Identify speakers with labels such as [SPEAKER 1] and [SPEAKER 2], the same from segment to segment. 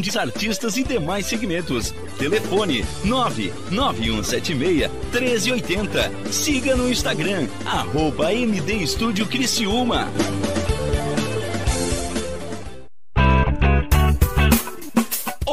[SPEAKER 1] de artistas e demais segmentos. Telefone 99176 1380. Siga no Instagram, arroba MD Estúdio Criciúma.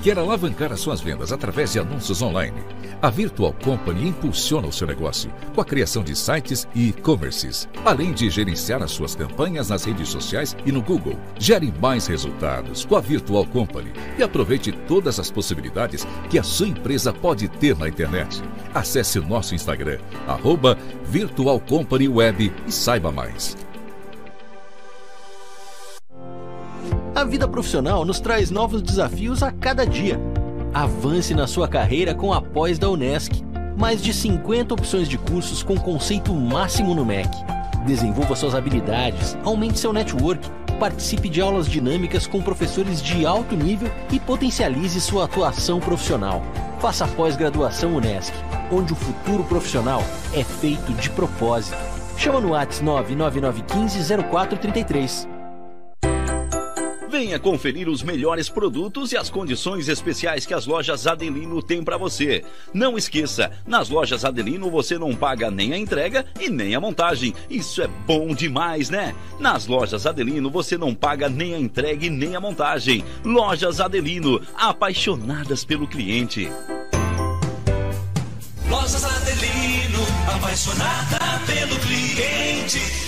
[SPEAKER 2] Quer alavancar as suas vendas através de anúncios online? A Virtual Company impulsiona o seu negócio com a criação de sites e e-commerces, além de gerenciar as suas campanhas nas redes sociais e no Google. Gere mais resultados com a Virtual Company e aproveite todas as possibilidades que a sua empresa pode ter na internet. Acesse o nosso Instagram, arroba Virtual Company Web e saiba mais.
[SPEAKER 3] A vida profissional nos traz novos desafios a cada dia. Avance na sua carreira com a pós da Unesc. Mais de 50 opções de cursos com conceito máximo no MEC. Desenvolva suas habilidades, aumente seu network, participe de aulas dinâmicas com professores de alto nível e potencialize sua atuação profissional. Faça a pós-graduação Unesc, onde o futuro profissional é feito de propósito. Chama no WhatsApp 99915 0433.
[SPEAKER 1] Venha conferir os melhores produtos e as condições especiais que as lojas Adelino têm para você. Não esqueça, nas lojas Adelino você não paga nem a entrega e nem a montagem. Isso é bom demais, né? Nas lojas Adelino você não paga nem a entrega e nem a montagem. Lojas Adelino, apaixonadas pelo cliente.
[SPEAKER 4] Lojas Adelino, apaixonada pelo cliente.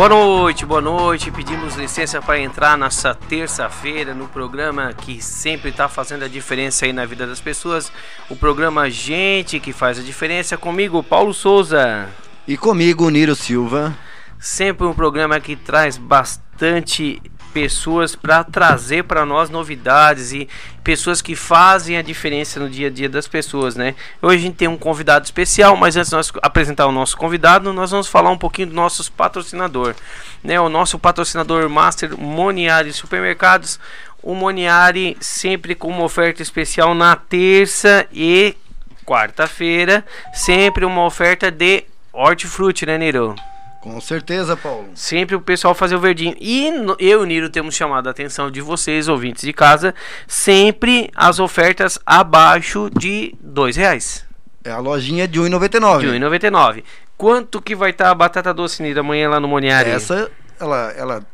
[SPEAKER 5] Boa noite, boa noite. Pedimos licença para entrar nessa terça-feira no programa que sempre está fazendo a diferença aí na vida das pessoas. O programa Gente que faz a diferença. Comigo, Paulo Souza.
[SPEAKER 6] E comigo, Niro Silva.
[SPEAKER 5] Sempre um programa que traz bastante pessoas para trazer para nós novidades e pessoas que fazem a diferença no dia a dia das pessoas, né? Hoje a gente tem um convidado especial, mas antes de nós apresentar o nosso convidado, nós vamos falar um pouquinho do nosso patrocinador, né? O nosso patrocinador Master Moniari Supermercados, o Moniari sempre com uma oferta especial na terça e quarta-feira, sempre uma oferta de hortifruti, né, Niro?
[SPEAKER 6] Com certeza, Paulo.
[SPEAKER 5] Sempre o pessoal fazer o verdinho. E eu e o Niro temos chamado a atenção de vocês, ouvintes de casa, sempre as ofertas abaixo de dois reais.
[SPEAKER 6] É a lojinha de 1,99.
[SPEAKER 5] De 1,99. Quanto que vai estar tá a batata doce, Niro, amanhã lá no Moniari?
[SPEAKER 6] Essa, ela, ela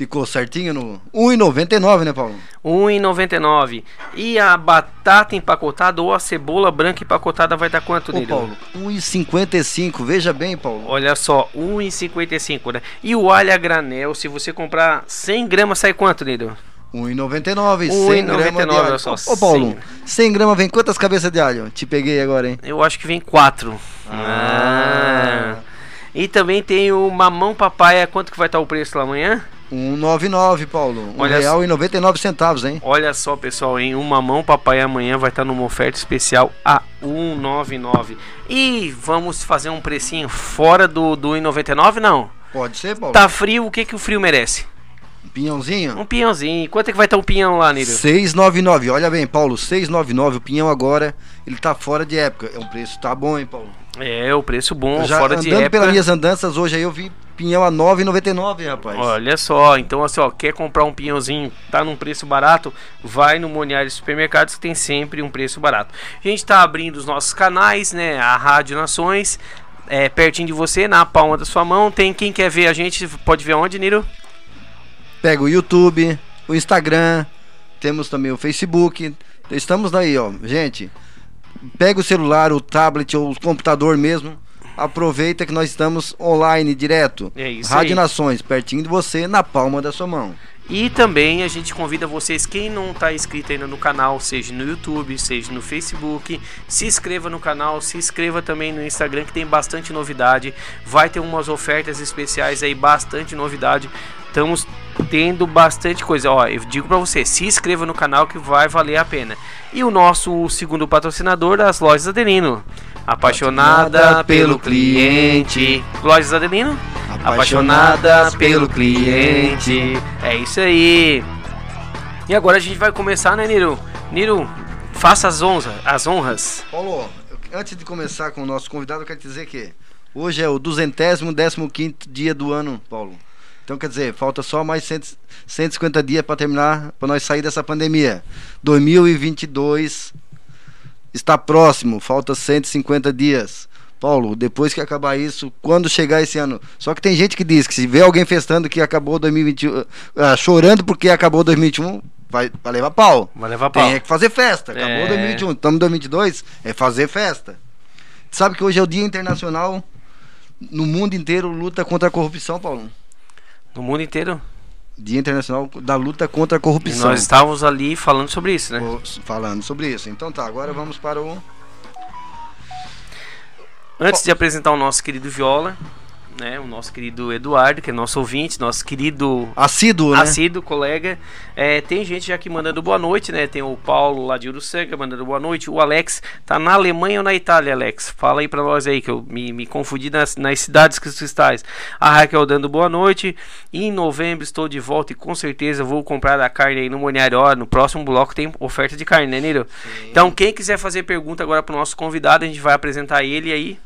[SPEAKER 6] Ficou certinho no 1,99, né, Paulo?
[SPEAKER 5] 1,99. E a batata empacotada ou a cebola branca empacotada vai dar quanto, Ô,
[SPEAKER 6] Paulo, 1,55. Veja bem, Paulo.
[SPEAKER 5] Olha só, 1,55, né? E o alho a granel, se você comprar 100 gramas, sai quanto, Nido?
[SPEAKER 6] 1,99, 100 gramas de alho. Só, Ô, Paulo, 100 gramas vem quantas cabeças de alho? Te peguei agora, hein?
[SPEAKER 5] Eu acho que vem 4. Ah. ah. E também tem o mamão papaya, quanto que vai estar o preço lá amanhã?
[SPEAKER 6] 199, Paulo. Um Olha real e 99 centavos, hein?
[SPEAKER 5] Olha só, pessoal, em uma mão papai amanhã vai estar numa oferta especial a 199. E vamos fazer um precinho fora do do 199 não?
[SPEAKER 6] Pode ser, Paulo.
[SPEAKER 5] Tá frio, o que que o frio merece?
[SPEAKER 6] Um pinhãozinho?
[SPEAKER 5] Um pinhãozinho. Quanto é que vai estar um pinhão lá, Nilo?
[SPEAKER 6] 699. Olha bem, Paulo, 699. O pinhão agora, ele tá fora de época. É um preço tá bom, hein, Paulo?
[SPEAKER 5] É, o preço bom, já fora de época.
[SPEAKER 6] Andando pelas minhas andanças hoje aí eu vi pinhão a 9,99, rapaz.
[SPEAKER 5] Olha só, então assim, ó, quer comprar um pinhãozinho, tá num preço barato, vai no Moniari Supermercados que tem sempre um preço barato. A gente tá abrindo os nossos canais, né, a Rádio Nações, é, pertinho de você, na palma da sua mão. Tem quem quer ver a gente, pode ver onde, Niro?
[SPEAKER 6] Pega o YouTube, o Instagram, temos também o Facebook. Estamos daí, ó. Gente, pega o celular, o tablet ou o computador mesmo. Aproveita que nós estamos online direto.
[SPEAKER 5] É isso
[SPEAKER 6] Rádio
[SPEAKER 5] aí.
[SPEAKER 6] Nações, pertinho de você, na palma da sua mão.
[SPEAKER 5] E também a gente convida vocês, quem não está inscrito ainda no canal, seja no YouTube, seja no Facebook, se inscreva no canal, se inscreva também no Instagram que tem bastante novidade. Vai ter umas ofertas especiais aí, bastante novidade. Estamos tendo bastante coisa. Ó, eu digo para você, se inscreva no canal que vai valer a pena. E o nosso segundo patrocinador, as lojas Adelino. Apaixonada pelo cliente. Lojas Adelino? Apaixonada pelo cliente. É isso aí. E agora a gente vai começar, né, Niro? Niro, faça as honras. As honras.
[SPEAKER 6] Paulo, antes de começar com o nosso convidado, eu quero dizer que hoje é o duzentésimo, décimo quinto dia do ano, Paulo. Então, quer dizer, falta só mais 100, 150 dias para terminar, para nós sair dessa pandemia. 2022 está próximo, falta 150 dias. Paulo, depois que acabar isso, quando chegar esse ano. Só que tem gente que diz que se vê alguém festando que acabou 2021, uh, ah, chorando porque acabou 2021, vai, vai levar pau.
[SPEAKER 5] Vai levar pau.
[SPEAKER 6] Tem que fazer festa. Acabou é... 2021, estamos em 2022, é fazer festa. Sabe que hoje é o Dia Internacional no mundo inteiro luta contra a corrupção, Paulo?
[SPEAKER 5] No mundo inteiro?
[SPEAKER 6] Dia Internacional da Luta contra a Corrupção.
[SPEAKER 5] E nós estávamos ali falando sobre isso, né?
[SPEAKER 6] Falando sobre isso. Então tá, agora vamos para o
[SPEAKER 5] Antes de apresentar o nosso querido Viola, né, o nosso querido Eduardo, que é nosso ouvinte, nosso querido
[SPEAKER 6] assíduo, né?
[SPEAKER 5] assíduo colega. É, tem gente já aqui mandando boa noite, né? Tem o Paulo lá de Uruçanga mandando boa noite. O Alex tá na Alemanha ou na Itália, Alex? Fala aí pra nós aí, que eu me, me confundi nas, nas cidades que tu estás. A Raquel dando boa noite. E em novembro estou de volta e com certeza vou comprar a carne aí no Moniário. Ó, no próximo bloco tem oferta de carne, né, Niro? Então, quem quiser fazer pergunta agora pro nosso convidado, a gente vai apresentar ele aí.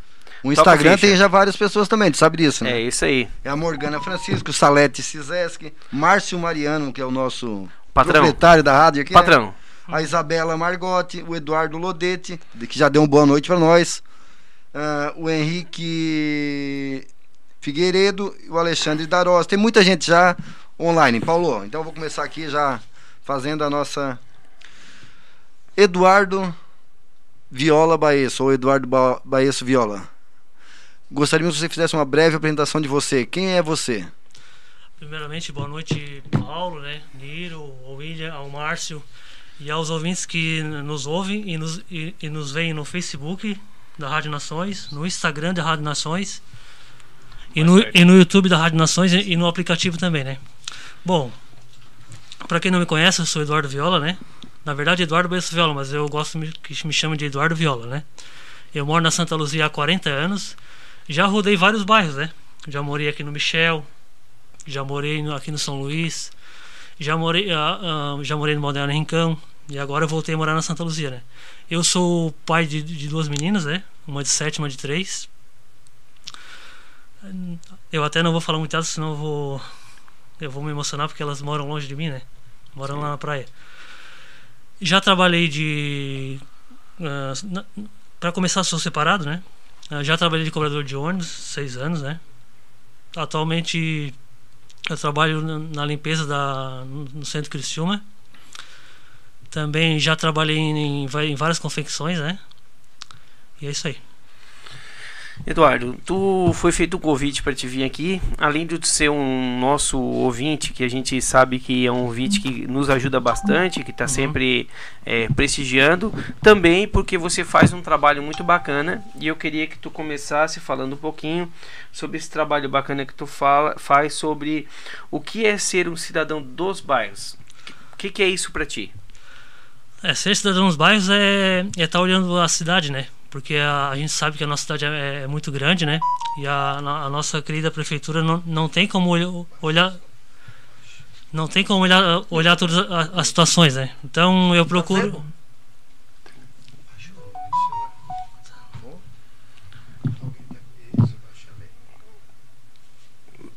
[SPEAKER 6] O Instagram tem já várias pessoas também, tu sabe disso, né?
[SPEAKER 5] É isso aí.
[SPEAKER 6] É a Morgana Francisco, Salete Cizeski, Márcio Mariano, que é o nosso Patrão. proprietário da rádio aqui.
[SPEAKER 5] Né? Patrão. Né?
[SPEAKER 6] A Isabela Margotti, o Eduardo Lodete, que já deu uma boa noite para nós. Uh, o Henrique Figueiredo e o Alexandre Daros. Tem muita gente já online. Paulo, então eu vou começar aqui já fazendo a nossa. Eduardo Viola Baesso, ou Eduardo ba Baesso Viola. Gostaríamos que você fizesse uma breve apresentação de você. Quem é você?
[SPEAKER 7] Primeiramente, boa noite, Paulo, né? Niro, ao William, ao Márcio e aos ouvintes que nos ouvem e nos, e, e nos veem no Facebook da Rádio Nações, no Instagram da Rádio Nações e no, e no YouTube da Rádio Nações e, e no aplicativo também, né? Bom, para quem não me conhece, eu sou Eduardo Viola, né? Na verdade, Eduardo Besso Viola, mas eu gosto que me chamem de Eduardo Viola, né? Eu moro na Santa Luzia há 40 anos já rodei vários bairros, né? Já morei aqui no Michel, já morei aqui no São Luís, já morei, uh, uh, já morei no Moderno Rincão e agora voltei a morar na Santa Luzia, né? Eu sou pai de, de duas meninas, né? Uma de sete, uma de três. Eu até não vou falar muito alto, senão eu vou eu vou me emocionar porque elas moram longe de mim, né? Moram lá na praia. Já trabalhei de uh, para começar sou separado, né? Eu já trabalhei de cobrador de ônibus, seis anos, né? Atualmente eu trabalho na limpeza da, no centro Criciúma. Também já trabalhei em, em várias confecções, né? E é isso aí.
[SPEAKER 5] Eduardo, tu foi feito um convite para te vir aqui, além de tu ser um nosso ouvinte, que a gente sabe que é um ouvinte que nos ajuda bastante, que está uhum. sempre é, prestigiando, também porque você faz um trabalho muito bacana e eu queria que tu começasse falando um pouquinho sobre esse trabalho bacana que tu fala, faz sobre o que é ser um cidadão dos bairros. O que, que é isso para ti?
[SPEAKER 7] É, ser cidadão dos bairros é estar é tá olhando a cidade, né? Porque a, a, gente sabe que a nossa cidade é, é muito grande, né? E a, a, nossa querida prefeitura não, não tem como olhar não tem como olhar, olhar todas as, as situações, né? Então eu procuro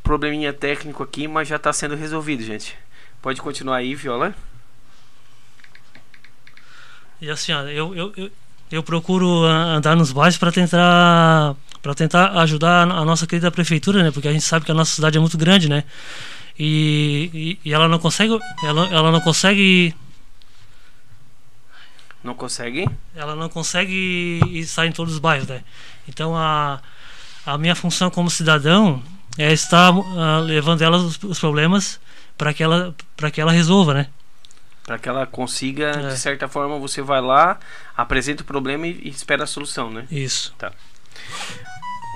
[SPEAKER 5] probleminha técnico aqui, mas já está sendo resolvido, gente. Pode continuar aí, Viola.
[SPEAKER 7] E assim, ó, eu, eu, eu, eu procuro andar nos bairros para tentar para tentar ajudar a nossa querida prefeitura, né? Porque a gente sabe que a nossa cidade é muito grande, né? E, e, e ela não consegue, ela, ela não consegue
[SPEAKER 5] Não consegue?
[SPEAKER 7] ela não consegue estar em todos os bairros, né? Então a, a minha função como cidadão é estar ah, levando ela os, os problemas para que ela para que ela resolva, né?
[SPEAKER 5] Para que ela consiga,
[SPEAKER 7] É.
[SPEAKER 5] de certa forma, você vai lá, apresenta o problema e, e espera a solução, né?
[SPEAKER 7] Isso.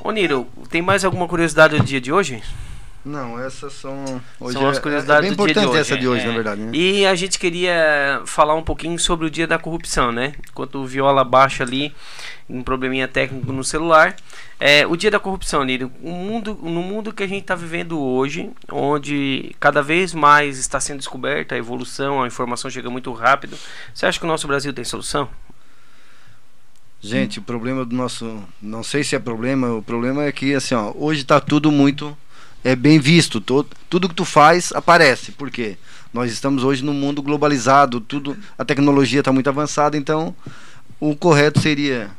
[SPEAKER 5] Ô Niro, tem mais alguma curiosidade do dia de hoje?
[SPEAKER 6] Não, essas são. Hoje
[SPEAKER 5] São as
[SPEAKER 6] é-
[SPEAKER 5] curiosidades
[SPEAKER 6] é bem
[SPEAKER 5] do dia de hoje.
[SPEAKER 6] essa de hoje,
[SPEAKER 5] é.
[SPEAKER 6] na verdade. Né?
[SPEAKER 5] E a gente queria falar um pouquinho sobre o dia da corrupção, né? Enquanto o Viola baixa ali um probleminha técnico no celular. É, o dia da corrupção, Niro, um mundo, no mundo que a gente está vivendo hoje, onde cada vez mais está sendo descoberta a evolução, a informação chega muito rápido. Você acha que o nosso Brasil tem solução?
[SPEAKER 6] Gente, o problema do nosso. Não sei se é problema, o problema é que assim, ó, hoje tá tudo muito é bem visto. Todo, tudo que tu faz aparece. Por quê? Nós estamos hoje num mundo globalizado, tudo, a tecnologia está muito avançada, então o correto seria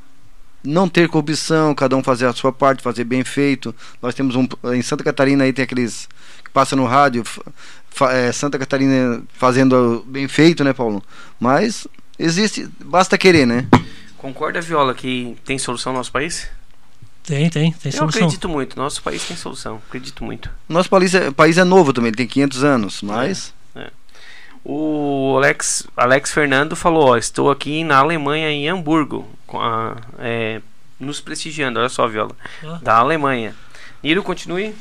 [SPEAKER 6] não ter corrupção, cada um fazer a sua parte, fazer bem feito. Nós temos um em Santa Catarina aí tem aqueles que passa no rádio, fa- é, Santa Catarina fazendo bem feito, né, Paulo? Mas existe, basta querer, né?
[SPEAKER 5] Concorda, Viola, que tem solução no nosso país?
[SPEAKER 7] Tem, tem, tem
[SPEAKER 5] Eu
[SPEAKER 7] solução.
[SPEAKER 5] acredito muito, nosso país tem solução, acredito muito.
[SPEAKER 6] Nosso país é, país é novo também, ele tem 500 anos, mas
[SPEAKER 5] O Alex, Alex Fernando falou: ó, Estou aqui na Alemanha, em Hamburgo, com a- é, nos prestigiando. Olha só, Viola.
[SPEAKER 7] Ah.
[SPEAKER 5] Da Alemanha. Niro, continue.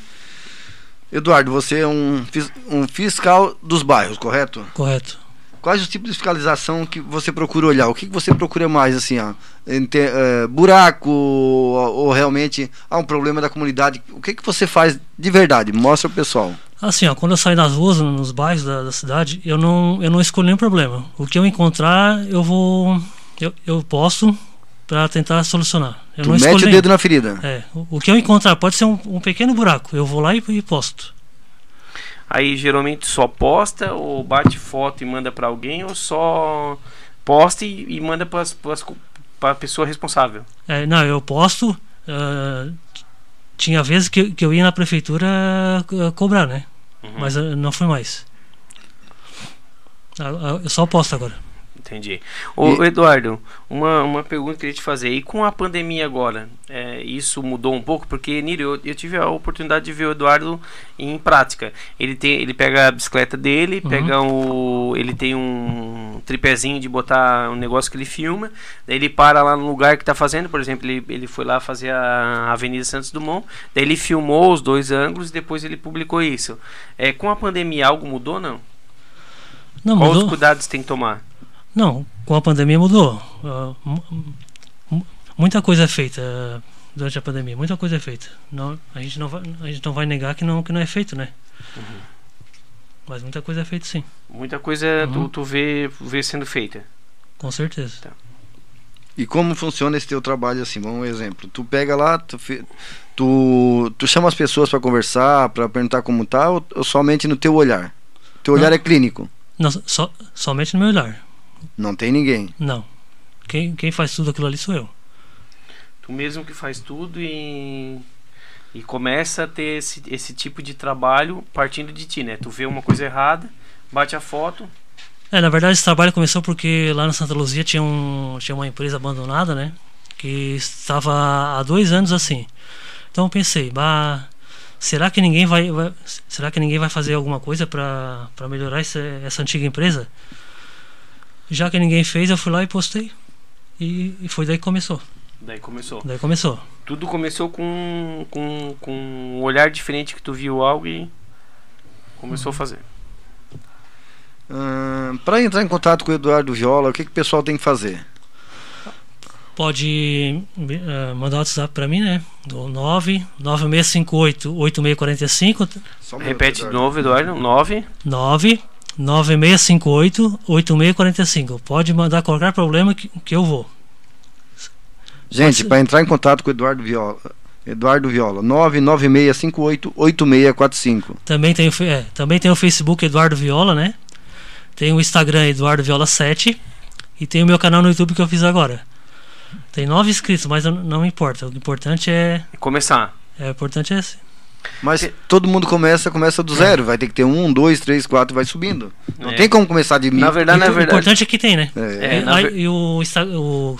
[SPEAKER 6] Eduardo, você é um, um fiscal dos bairros, correto?
[SPEAKER 7] Correto.
[SPEAKER 6] Quais os tipos de fiscalização que você procura olhar? O que, que você procura mais, assim, ó? Eh, buraco ou, ou realmente há um problema da comunidade? O que, que você faz de verdade? Mostra pro pessoal.
[SPEAKER 7] Assim, ó, quando eu saio nas ruas, nos bairros da, da cidade, eu não, eu não escolho nenhum problema. O que eu encontrar, eu vou. Eu, eu posto para tentar solucionar. Eu
[SPEAKER 6] tu
[SPEAKER 7] não
[SPEAKER 6] mete o
[SPEAKER 7] nenhum.
[SPEAKER 6] dedo na ferida.
[SPEAKER 7] É, o, o que eu encontrar pode ser um, um pequeno buraco. Eu vou lá e, e posto.
[SPEAKER 5] Aí geralmente só posta ou bate foto e manda pra alguém ou só posta e, e manda pras, pra pessoa responsável.
[SPEAKER 7] É, não, eu posto. ah, tinha vezes que, que eu ia na prefeitura ah, cobrar, né?
[SPEAKER 5] Uhum.
[SPEAKER 7] Mas ah, não fui mais. Eu só posto agora.
[SPEAKER 5] Entendi. Ô, Eduardo, uma, uma pergunta que eu queria te fazer. E com a pandemia agora, é, isso mudou um pouco? Porque, Niro, eu, eu tive a oportunidade de ver o Eduardo em prática. Ele, tem, ele pega a bicicleta dele,
[SPEAKER 7] Uhum.
[SPEAKER 5] pega o. Ele tem um tripézinho de botar um negócio que ele filma. Daí ele para lá no lugar que tá fazendo. Por exemplo, ele, ele foi lá fazer a Avenida Santos Dumont. Daí ele filmou os dois ângulos e depois ele publicou isso. É, com a pandemia, algo mudou não?
[SPEAKER 7] Não,
[SPEAKER 5] os
[SPEAKER 7] mudou.
[SPEAKER 5] cuidados tem que tomar?
[SPEAKER 7] Não, com a pandemia mudou. Mu- mu- muita coisa é feita ah, durante a pandemia, muita coisa é feita. Não, a, gente não vai, a gente não vai negar que não, que não é feito, né? Mas muita coisa é feita sim,
[SPEAKER 5] Muita coisa tu,
[SPEAKER 7] Uhum.
[SPEAKER 5] tu vê, vê sendo feita.
[SPEAKER 7] com certeza.
[SPEAKER 6] E como funciona esse teu trabalho assim? Vamos um exemplo. Tu pega lá, tu, tu, tu chama as pessoas para conversar, para perguntar como tá, ou, ou somente no teu olhar? Teu olhar
[SPEAKER 7] Não.
[SPEAKER 6] é clínico.
[SPEAKER 7] Não, só, somente no meu olhar.
[SPEAKER 6] Não tem ninguém.
[SPEAKER 7] Não. Quem, quem faz tudo aquilo ali sou eu.
[SPEAKER 5] Tu mesmo que faz tudo e e começa a ter esse, esse tipo de trabalho partindo de ti, né? Tu vê uma coisa errada, bate a foto,
[SPEAKER 7] É, na verdade esse trabalho começou porque lá na Santa Luzia tinha, um, tinha uma empresa abandonada, né? Que estava há dois anos assim. Então eu pensei, bah, será que ninguém vai, vai- será que ninguém vai fazer alguma coisa para melhorar essa, essa antiga empresa? Já que ninguém fez, eu fui lá e postei. E, e foi daí que começou.
[SPEAKER 5] daí começou.
[SPEAKER 7] Daí começou.
[SPEAKER 5] Tudo começou com, com, com um olhar diferente que tu viu algo e começou a fazer.
[SPEAKER 6] para entrar em contato com o Eduardo Viola, o que, que o pessoal tem que fazer?
[SPEAKER 7] Pode eh, mandar o WhatsApp para mim, né? O 9 9658 8645
[SPEAKER 6] Só um minuto,
[SPEAKER 5] Repete de novo, Eduardo. 9.
[SPEAKER 7] 9 9658 8645. Pode mandar qualquer problema que, que eu vou.
[SPEAKER 6] Gente, para entrar em contato com o Eduardo Viola, Eduardo Viola, 99658 8645.
[SPEAKER 7] Também tem, é, também tem o Facebook Eduardo Viola, né? Tem o Instagram Eduardo Viola 7 e tem o meu canal no YouTube que eu fiz agora. Tem nove inscritos, mas eu- não importa. O importante é.
[SPEAKER 5] Começar.
[SPEAKER 7] É, o importante é
[SPEAKER 6] Mas todo mundo começa, começa do zero. Vai ter que ter um, dois, três, quatro, vai subindo. Não
[SPEAKER 5] É.
[SPEAKER 6] tem como começar de mil.
[SPEAKER 5] Na verdade, na
[SPEAKER 7] o
[SPEAKER 5] verdade.
[SPEAKER 7] importante é que tem, né?
[SPEAKER 6] É.
[SPEAKER 5] É,
[SPEAKER 7] e,
[SPEAKER 5] ver-
[SPEAKER 7] e o, o.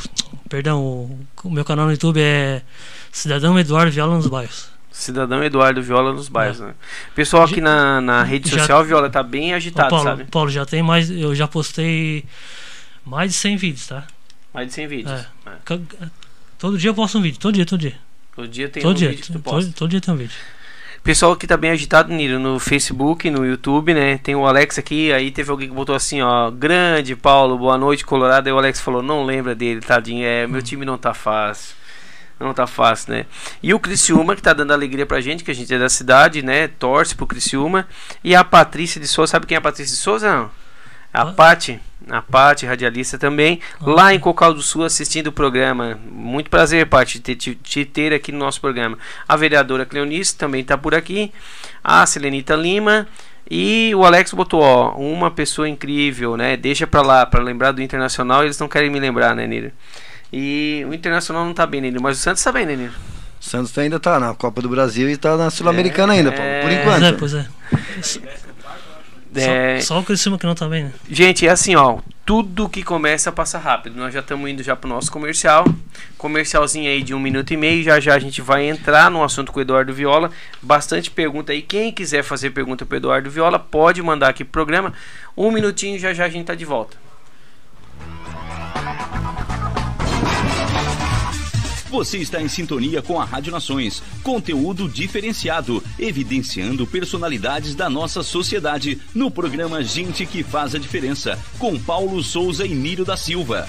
[SPEAKER 7] Perdão, o, o meu canal no YouTube é Cidadão Eduardo Viola nos Bairros.
[SPEAKER 5] Cidadão Eduardo Viola nos bairros, né? Pessoal aqui na, na rede
[SPEAKER 7] Já-
[SPEAKER 5] social, Viola, tá bem
[SPEAKER 7] Ô,
[SPEAKER 5] agitado,
[SPEAKER 7] Paulo,
[SPEAKER 5] sabe?
[SPEAKER 7] Paulo, já tem mais. Eu já postei mais de 100 vídeos, tá?
[SPEAKER 5] Mais de 100 vídeos.
[SPEAKER 7] É.
[SPEAKER 5] É.
[SPEAKER 7] Todo dia eu posto um vídeo, todo dia, todo dia.
[SPEAKER 5] Todo dia tem
[SPEAKER 7] todo
[SPEAKER 5] um
[SPEAKER 7] dia,
[SPEAKER 5] vídeo que tu
[SPEAKER 7] todo,
[SPEAKER 5] posta.
[SPEAKER 7] todo dia tem um vídeo.
[SPEAKER 5] Pessoal que tá bem agitado, Niro, no Facebook, no YouTube, né? Tem o Alex aqui, aí teve alguém que botou assim, ó, grande Paulo, boa noite, Colorado. Aí o Alex falou, não lembra dele, tadinho, é, meu time não tá fácil. Não tá fácil, né? E o Criciúma, que tá dando alegria pra gente, que a gente é da cidade, né? Torce pro Criciúma. E a Patrícia de Souza, sabe quem é a Patrícia de Souza? Não? A
[SPEAKER 7] Ah.
[SPEAKER 5] Pati, a Pati, radialista também, lá em Cocal do Sul assistindo o programa. Muito prazer, Pati, te, te, te ter aqui no nosso programa. A vereadora Cleonice também está por aqui. A Selenita Lima. E o Alex botou, ó, uma pessoa incrível, né? Deixa pra lá, pra lembrar do Internacional, eles não querem me lembrar, né, Niro? E o Internacional não tá bem, Niro? Mas o Santos tá bem, né, Niro?
[SPEAKER 6] O Santos ainda tá na Copa do Brasil e tá na Sul-Americana ainda, Paulo, por
[SPEAKER 5] É.
[SPEAKER 6] enquanto.
[SPEAKER 7] Pois é, pois é.
[SPEAKER 5] É,
[SPEAKER 7] Só, só o Criciúma que não tá bem, né?
[SPEAKER 5] Gente, é assim, ó. Tudo que começa passa rápido. Nós já estamos indo já pro nosso comercial. Comercialzinho aí de um minuto e meio. Já já a gente vai entrar no assunto com o Eduardo Viola. Bastante pergunta aí. Quem quiser fazer pergunta pro Eduardo Viola, pode mandar aqui pro programa. Um minutinho, já já a gente tá de volta.
[SPEAKER 1] Você está em sintonia com a Rádio Nações. Conteúdo diferenciado, evidenciando personalidades da nossa sociedade no programa Gente que Faz a Diferença, com Paulo Souza e Nírio da Silva.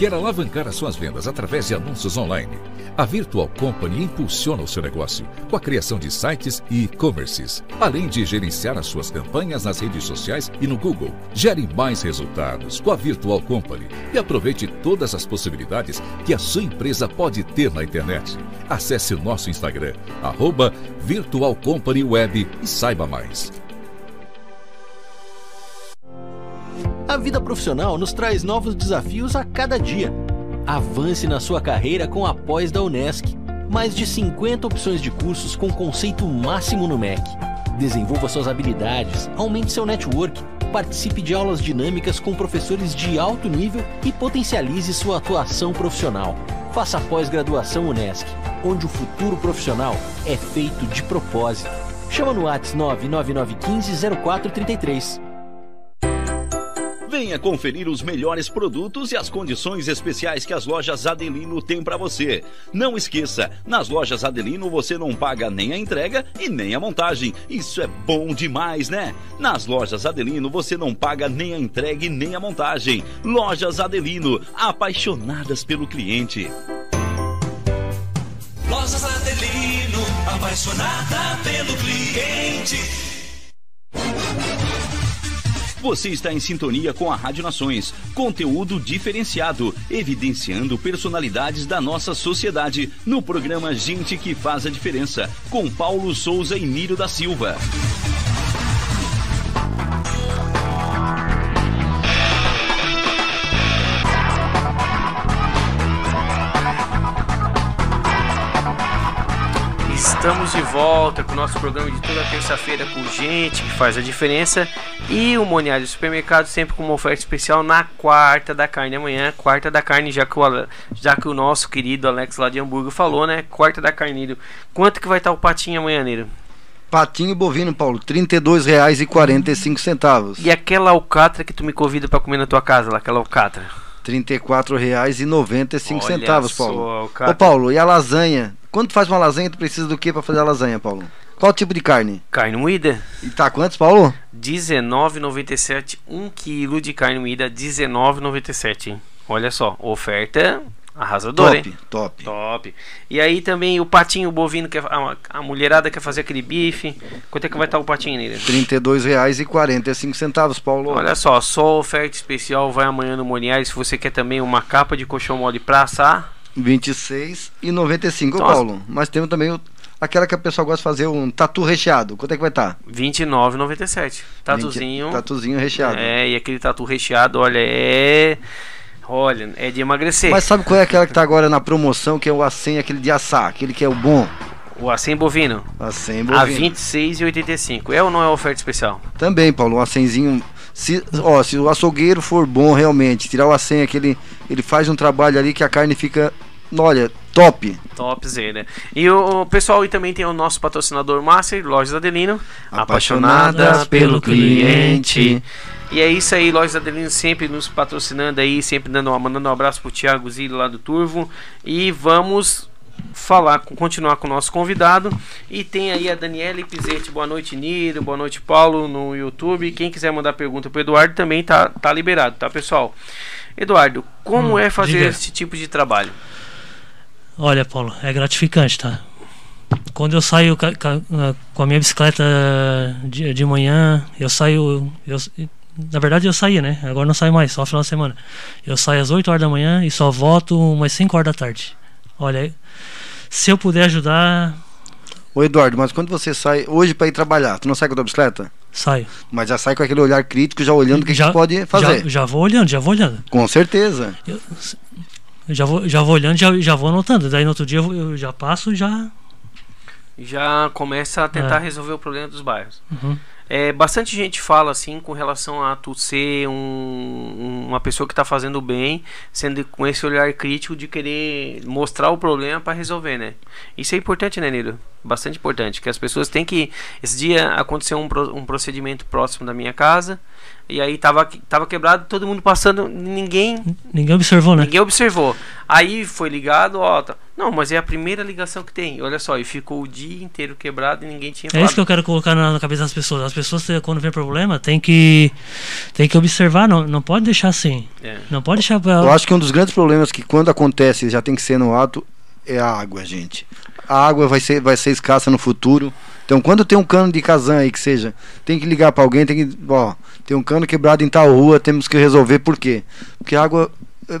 [SPEAKER 2] Quer alavancar as suas vendas através de anúncios online? A Virtual Company impulsiona o seu negócio com a criação de sites e e-commerces, além de gerenciar as suas campanhas nas redes sociais e no Google. Gere mais resultados com a Virtual Company e aproveite todas as possibilidades que a sua empresa pode ter na internet. Acesse o nosso Instagram, arroba Virtual Company Web e saiba mais.
[SPEAKER 3] A vida profissional nos traz novos desafios a cada dia. Avance na sua carreira com a pós da Unesc. Mais de 50 opções de cursos com conceito máximo no MEC. Desenvolva suas habilidades, aumente seu network, participe de aulas dinâmicas com professores de alto nível e potencialize sua atuação profissional. Faça a pós-graduação Unesc, onde o futuro profissional é feito de propósito. Chama no WhatsApp 99915 0433.
[SPEAKER 1] Venha conferir os melhores produtos e as condições especiais que as lojas Adelino têm para você. Não esqueça, nas lojas Adelino você não paga nem a entrega e nem a montagem. Isso é bom demais, né? Nas lojas Adelino você não paga nem a entrega e nem a montagem. Lojas Adelino, apaixonadas pelo cliente.
[SPEAKER 4] Lojas Adelino, apaixonada pelo cliente.
[SPEAKER 1] Você está em sintonia com a Rádio Nações. Conteúdo diferenciado, evidenciando personalidades da nossa sociedade no programa Gente que Faz a Diferença, com Paulo Souza e Nírio da Silva.
[SPEAKER 5] Estamos de volta com o nosso programa de toda terça-feira com gente que faz a diferença e o Moniário Supermercado sempre com uma oferta especial na quarta da carne amanhã, quarta da carne, já que o, já que o nosso querido Alex lá de Hamburgo falou, né? Quarta da carne, Quanto que vai estar o patinho amanhã, Niro?
[SPEAKER 6] Patinho bovino, Paulo, R$ 32,45.
[SPEAKER 5] E aquela alcatra que tu me convida para comer na tua casa, lá, aquela alcatra?
[SPEAKER 6] R$ 34,95, Paulo. Ô, Paulo, e a lasanha? Quando faz uma lasanha, tu precisa do que para fazer a lasanha, Paulo? Qual tipo de carne?
[SPEAKER 5] Carne moída.
[SPEAKER 6] E tá quantos, Paulo?
[SPEAKER 5] R$19,97. 1 kg de carne moída, R$19,97. Olha só, oferta arrasadora,
[SPEAKER 6] top,
[SPEAKER 5] hein?
[SPEAKER 6] Top,
[SPEAKER 5] top. E aí também o patinho bovino, que a, a mulherada quer fazer aquele bife. Quanto é que vai estar o patinho nele?
[SPEAKER 6] R$32,45, Paulo.
[SPEAKER 5] Olha só, só oferta especial vai amanhã no Moniares. Se você quer também uma capa de colchão mole pra assar,
[SPEAKER 6] 26 e 95, Nossa. Paulo. Mas temos também o, aquela que a pessoa gosta de fazer um tatu recheado. Quanto é que vai estar? Tá?
[SPEAKER 5] 29,97. Tatuzinho. 20,
[SPEAKER 6] tatuzinho recheado.
[SPEAKER 5] É, e aquele tatu recheado, olha, é. Olha, é de emagrecer.
[SPEAKER 6] Mas sabe qual é aquela que tá agora na promoção, que é o acém, aquele de assar, aquele que é o bom?
[SPEAKER 5] O acém bovino.
[SPEAKER 6] Acém bovino.
[SPEAKER 5] A 26,85. É ou não é oferta especial?
[SPEAKER 6] Também, Paulo, um acenzinho se, ó, se o açougueiro for bom realmente, tirar o acém aquele, ele faz um trabalho ali que a carne fica, olha, top.
[SPEAKER 5] Topzera. E o, o pessoal e também tem o nosso patrocinador Master, Lojas Adelino,
[SPEAKER 6] apaixonadas pelo cliente.
[SPEAKER 5] E é isso aí, Lojas Adelino sempre nos patrocinando aí, sempre dando, mandando um abraço pro Thiago Zilli lá do Turvo. E vamos falar, continuar com o nosso convidado. E tem aí a Daniela Pizetti. Boa noite, Niro. Boa noite, Paulo, no YouTube. Quem quiser mandar pergunta pro Eduardo também tá, tá liberado, tá, pessoal? Eduardo, como hum, é fazer diga. esse tipo de trabalho?
[SPEAKER 7] Olha, Paulo, é gratificante, tá? Quando eu saio com a minha bicicleta de, de manhã, eu saio. Eu, na verdade eu saía, né? Agora não saio mais, só final de semana. Eu saio às 8 horas da manhã e só volto umas 5 horas da tarde. Olha, se eu puder ajudar.
[SPEAKER 6] Ô Eduardo, mas quando você sai hoje para ir trabalhar, tu não sai com a tua bicicleta?
[SPEAKER 7] Saio.
[SPEAKER 6] Mas já sai com aquele olhar crítico, já olhando o que, já, que pode fazer.
[SPEAKER 7] Já, já, vou olhando, já vou olhando.
[SPEAKER 6] Com certeza. Eu,
[SPEAKER 7] eu já, vou, já vou olhando, já, já vou anotando. Daí no outro dia eu, eu já passo já.
[SPEAKER 5] Já começa a tentar é. resolver o problema dos bairros. Uhum. É, bastante gente fala assim com relação a tu ser um, uma pessoa que está fazendo bem, sendo com esse olhar crítico de querer mostrar o problema para resolver, né? Isso é importante, né, Nilo? Bastante importante, que as pessoas têm que. Esse dia aconteceu um, um procedimento próximo da minha casa. E aí tava, tava quebrado, todo mundo passando, ninguém.
[SPEAKER 7] Ninguém observou, né?
[SPEAKER 5] Ninguém observou. Aí foi ligado, ó. Tá, não, mas é a primeira ligação que tem. Olha só, e ficou o dia inteiro quebrado e ninguém tinha
[SPEAKER 7] falado. É isso que eu quero colocar na, na, cabeça das pessoas. As pessoas, quando vê problema, tem que, tem que observar, não, não pode deixar assim. É. Não pode deixar.
[SPEAKER 6] Eu acho que um dos grandes problemas que quando acontece já tem que ser no ato é a água, gente. A água vai ser, vai ser escassa no futuro. Então, quando tem um cano de Kazan aí que seja, tem que ligar para alguém, tem que, ó, tem um cano quebrado em tal rua, temos que resolver por quê? Porque a água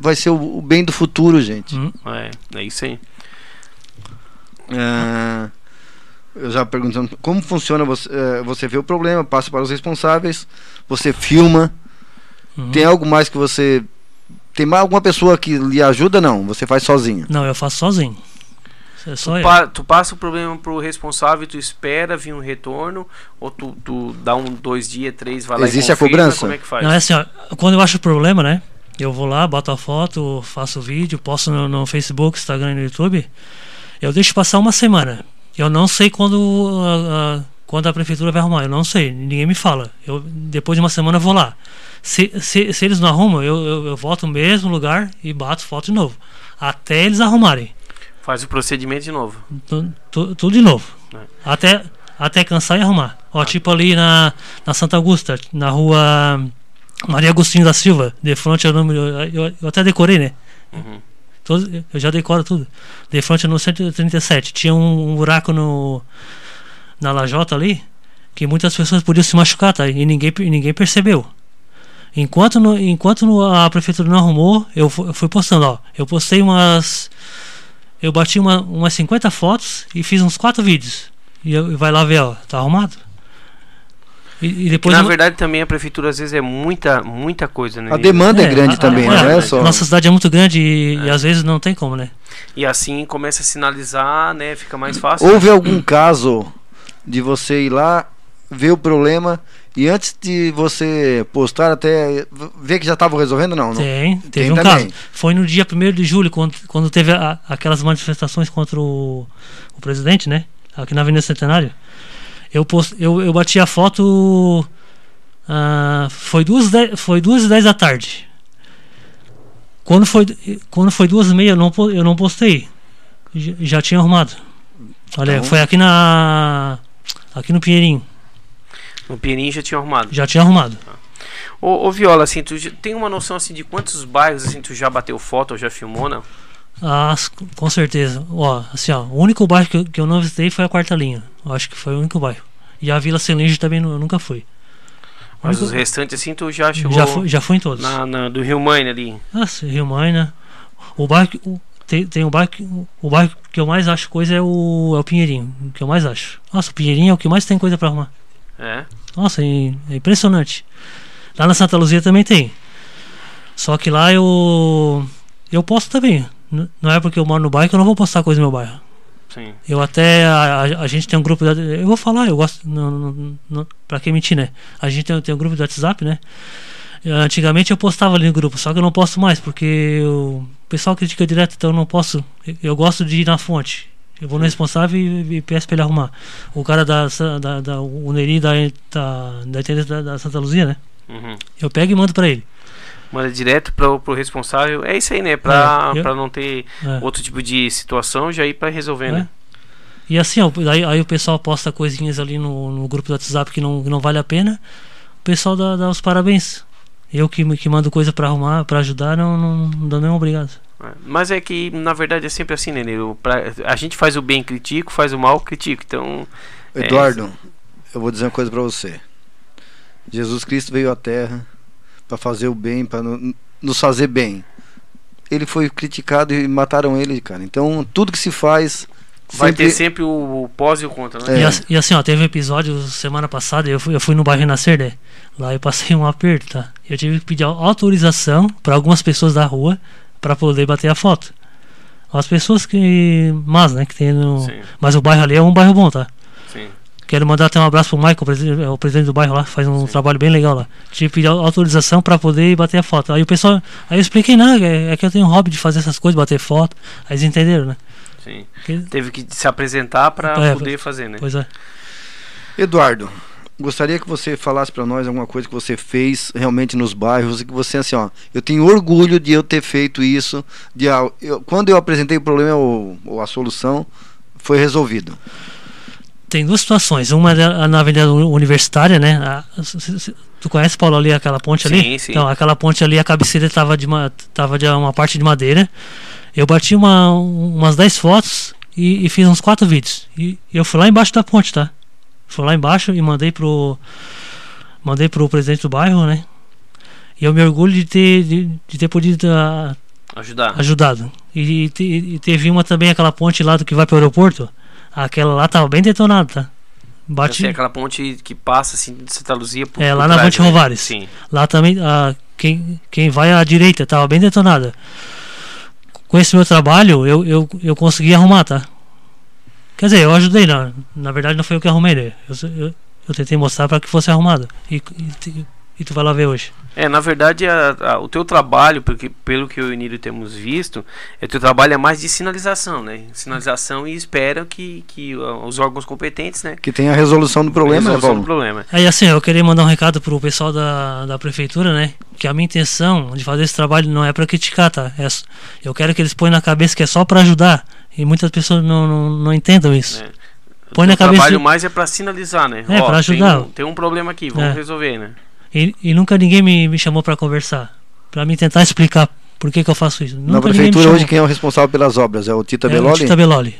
[SPEAKER 6] vai ser o, o bem do futuro, gente. Hum.
[SPEAKER 5] É, é isso aí.
[SPEAKER 6] É, eu já perguntando como funciona, você, é, você vê o problema, passa para os responsáveis, você filma. Uhum. Tem algo mais que você. Tem mais alguma pessoa que lhe ajuda? Não, você faz sozinho.
[SPEAKER 7] Não, eu faço sozinho.
[SPEAKER 5] É só tu, pa, tu, passa o problema pro responsável, tu espera vir um retorno, ou tu, tu dá um, dois dias, três, vai lá
[SPEAKER 6] Existe a cobrança? Como
[SPEAKER 5] é que faz?
[SPEAKER 7] Não, é assim, ó, quando eu acho o problema, né? Eu vou lá, boto a foto, faço o vídeo, posto no, no, Facebook, Instagram e no YouTube. Eu deixo passar uma semana. Eu não sei quando, uh, uh, quando a prefeitura vai arrumar. Eu não sei, ninguém me fala. Eu, depois de uma semana eu vou lá. Se, se, se eles não arrumam, eu, eu, eu volto no mesmo lugar e bato foto de novo. Até eles arrumarem.
[SPEAKER 5] Faz o procedimento de novo.
[SPEAKER 7] Tudo, tudo, tudo de novo. É. Até, até cansar e arrumar. Ó, ah. tipo ali na, na Santa Augusta, na rua Maria Agostinho da Silva, de frente ao número. Eu, eu até decorei, né? Uhum. Todo, eu já decoro tudo. De frente no 137. Tinha um, um buraco no, na lajota ali que muitas pessoas podiam se machucar, tá? E ninguém, ninguém percebeu. Enquanto, no, enquanto a prefeitura não arrumou, eu, eu fui postando, ó. Eu postei umas eu bati uma, umas 50 fotos e fiz uns 4 vídeos. E eu, vai lá ver, ó, tá arrumado. E, e
[SPEAKER 5] Que,
[SPEAKER 7] depois
[SPEAKER 5] na
[SPEAKER 7] uma-
[SPEAKER 5] verdade também a prefeitura às vezes é muita, muita coisa, né?
[SPEAKER 6] A demanda é,
[SPEAKER 7] É,
[SPEAKER 6] grande
[SPEAKER 7] a-
[SPEAKER 6] também,
[SPEAKER 7] a-
[SPEAKER 6] não é
[SPEAKER 5] é,
[SPEAKER 6] só.
[SPEAKER 7] Nossa cidade é muito grande e, e às vezes não tem como, né?
[SPEAKER 5] E assim começa a sinalizar, né? Fica mais fácil.
[SPEAKER 6] Houve algum caso de você ir lá, ver o problema e antes de você postar até ver que já estavam resolvendo, não? não?
[SPEAKER 7] Tem, teve
[SPEAKER 6] Tem
[SPEAKER 7] um
[SPEAKER 6] também.
[SPEAKER 7] caso. Foi no dia 1 de julho, quando, quando teve a- aquelas manifestações contra o, o presidente, né? Aqui na Avenida Centenário. Eu, post, eu, eu bati a foto. ah, foi duas foi duas e dez da tarde. Quando foi, quando foi duas e meia, eu não, eu não postei. Já, já tinha arrumado. Olha,
[SPEAKER 6] Então-
[SPEAKER 7] foi aqui na. Aqui no Pinheirinho.
[SPEAKER 5] O Pinheirinho já tinha arrumado.
[SPEAKER 7] Já tinha arrumado.
[SPEAKER 5] Ô, ô, Viola, assim, tu tem uma noção assim de quantos bairros assim tu já bateu foto ou já filmou, não?
[SPEAKER 7] Ah, com certeza. Ó, assim, ó, o único bairro que eu, que eu não visitei foi a quarta linha. Eu acho que foi o único bairro. E a Vila Celinge também eu nunca fui.
[SPEAKER 5] Mas
[SPEAKER 7] Único-
[SPEAKER 5] os restantes assim tu já chegou
[SPEAKER 7] já, fui já fui em todos.
[SPEAKER 5] na, na- do Rio Mãe ali.
[SPEAKER 7] Nossa, Rio Maina. O bairro que, o, tem, tem o bairro que, o bairro que eu mais acho coisa é o, é o Pinheirinho. O que eu mais acho. Nossa, o Pinheirinho é o que mais tem coisa pra arrumar.
[SPEAKER 5] É.
[SPEAKER 7] Nossa, é, é impressionante. Lá na Santa Luzia também tem. Só que lá eu. Eu posto também. Não é porque eu moro no bairro que eu não vou postar coisa no meu bairro.
[SPEAKER 5] Sim.
[SPEAKER 7] Eu até. A, a- gente tem um grupo. Eu vou falar, eu gosto. Não, não, não, pra quem mentir, né? A gente tem, tem um grupo do WhatsApp, né? Antigamente eu postava ali no grupo, só que eu não posto mais, porque o pessoal critica direto, então eu não posso. Eu, eu gosto de ir na fonte. Eu vou no responsável e, e peço pra ele arrumar. O cara da, da, da o Neri da, da, da, da, Santa Luzia, né?
[SPEAKER 5] Uhum.
[SPEAKER 7] Eu pego e mando pra ele.
[SPEAKER 5] Manda direto pro, pro responsável. É isso aí, né? Pra,
[SPEAKER 7] É, eu-
[SPEAKER 5] não ter
[SPEAKER 7] É.
[SPEAKER 5] outro tipo de situação, já ir pra resolver,
[SPEAKER 7] É.
[SPEAKER 5] né?
[SPEAKER 7] E assim, ó, aí, aí o pessoal posta coisinhas ali no, no grupo do WhatsApp que não, não vale a pena. O pessoal dá, dá os parabéns. Eu que, que mando coisa pra arrumar, pra ajudar, não, não, não dou nenhum obrigado.
[SPEAKER 5] É. Mas é que, na verdade, é sempre assim, né, Nero? Pra- A gente faz o bem, critico, faz o mal, critico. Então, É
[SPEAKER 6] Eduardo, eu vou dizer uma coisa pra você. Jesus Cristo veio à Terra para fazer o bem, para nos fazer bem. Ele foi criticado e mataram ele, cara. Então, tudo que se faz
[SPEAKER 5] vai
[SPEAKER 6] sempre-
[SPEAKER 5] ter sempre o, o pós e o contra, né?
[SPEAKER 6] É.
[SPEAKER 7] E, as- assim, ó, teve um episódio semana passada, eu fui, eu fui no bairro Renascer, né? Lá eu passei um aperto, tá? Eu tive que pedir autorização pra algumas pessoas da rua pra poder bater a foto. As pessoas que. Mas, né? Que tem no.
[SPEAKER 5] Sim,
[SPEAKER 7] Mas o bairro ali é um bairro bom, tá?
[SPEAKER 5] sim.
[SPEAKER 7] Quero mandar até um abraço pro Michael, o presidente, o presidente do bairro lá, faz um
[SPEAKER 5] Sim.
[SPEAKER 7] trabalho bem legal lá. Tive que pedir autorização pra poder bater a foto. Aí o pessoal. Aí eu expliquei, não, é, é que eu tenho um hobby de fazer essas coisas, bater foto. Aí eles entenderam, né?
[SPEAKER 5] sim.
[SPEAKER 7] Que-
[SPEAKER 5] Teve que se apresentar pra
[SPEAKER 7] É,
[SPEAKER 5] poder fazer, né?
[SPEAKER 7] Pois é.
[SPEAKER 6] Eduardo, gostaria que você falasse pra nós alguma coisa que você fez realmente nos bairros e que você assim, ó, eu tenho orgulho de eu ter feito isso, de eu- quando eu apresentei o problema ou, ou a solução foi resolvido.
[SPEAKER 7] Tem duas situações. Uma é na Avenida Universitária, né? A- tu conhece, Paulo, ali aquela ponte ali?
[SPEAKER 5] Sim, sim.
[SPEAKER 7] Então, aquela ponte ali, a cabeceira estava de, uma, tava de uma parte de madeira. Eu bati uma, umas 10 fotos e, e fiz uns 4 vídeos. E eu fui lá embaixo da ponte, tá? Fui lá embaixo e mandei pro. Mandei pro presidente do bairro, né? E eu me orgulho de ter, de, de ter podido ah,
[SPEAKER 5] Ajudar.
[SPEAKER 7] ajudado. E, te- e teve uma também, aquela ponte lá do que vai pro aeroporto. Aquela lá tava bem detonada, tá? Bate,
[SPEAKER 5] sei, aquela ponte que passa assim de Santa Luzia por,
[SPEAKER 7] É, lá na Ponte
[SPEAKER 5] né?
[SPEAKER 7] Rovares.
[SPEAKER 5] Sim.
[SPEAKER 7] Lá também, ah, quem, quem vai à direita tava bem detonada. Com esse meu trabalho, eu, eu, eu consegui arrumar, tá? Quer dizer, eu ajudei, na, na verdade não foi eu que arrumei, né? Eu, eu, eu tentei mostrar para que fosse arrumado. E, e, e tu vai lá ver hoje.
[SPEAKER 5] É, na verdade, a- a- o teu trabalho, porque, pelo que eu e o Nírio temos visto, é teu trabalho é mais de sinalização, né? Sinalização e espera que, que ah, os órgãos competentes, né?
[SPEAKER 6] Que tem a resolução do problema, né,
[SPEAKER 5] resolução
[SPEAKER 6] Paulo?
[SPEAKER 5] do problema.
[SPEAKER 7] Aí assim, eu queria mandar um recado pro pessoal da, da prefeitura, né? Que a minha intenção de fazer esse trabalho não é para criticar, tá? É, eu quero que eles ponham na cabeça que é só para ajudar. E muitas pessoas não, não, não entendam isso.
[SPEAKER 5] É.
[SPEAKER 7] Põe
[SPEAKER 5] o
[SPEAKER 7] na cabeça.
[SPEAKER 5] trabalho mais é para sinalizar, né?
[SPEAKER 7] É, pra ajudar.
[SPEAKER 5] Tem um, tem um problema aqui, vamos
[SPEAKER 7] É.
[SPEAKER 5] resolver, né?
[SPEAKER 7] E, e nunca ninguém me, me chamou para conversar. para me tentar explicar por que, que eu faço isso.
[SPEAKER 6] Na
[SPEAKER 7] Nunca me
[SPEAKER 6] prefeitura hoje quem é o responsável pelas obras é o Tita
[SPEAKER 7] é o
[SPEAKER 6] Beloli?
[SPEAKER 7] Tita Beloli.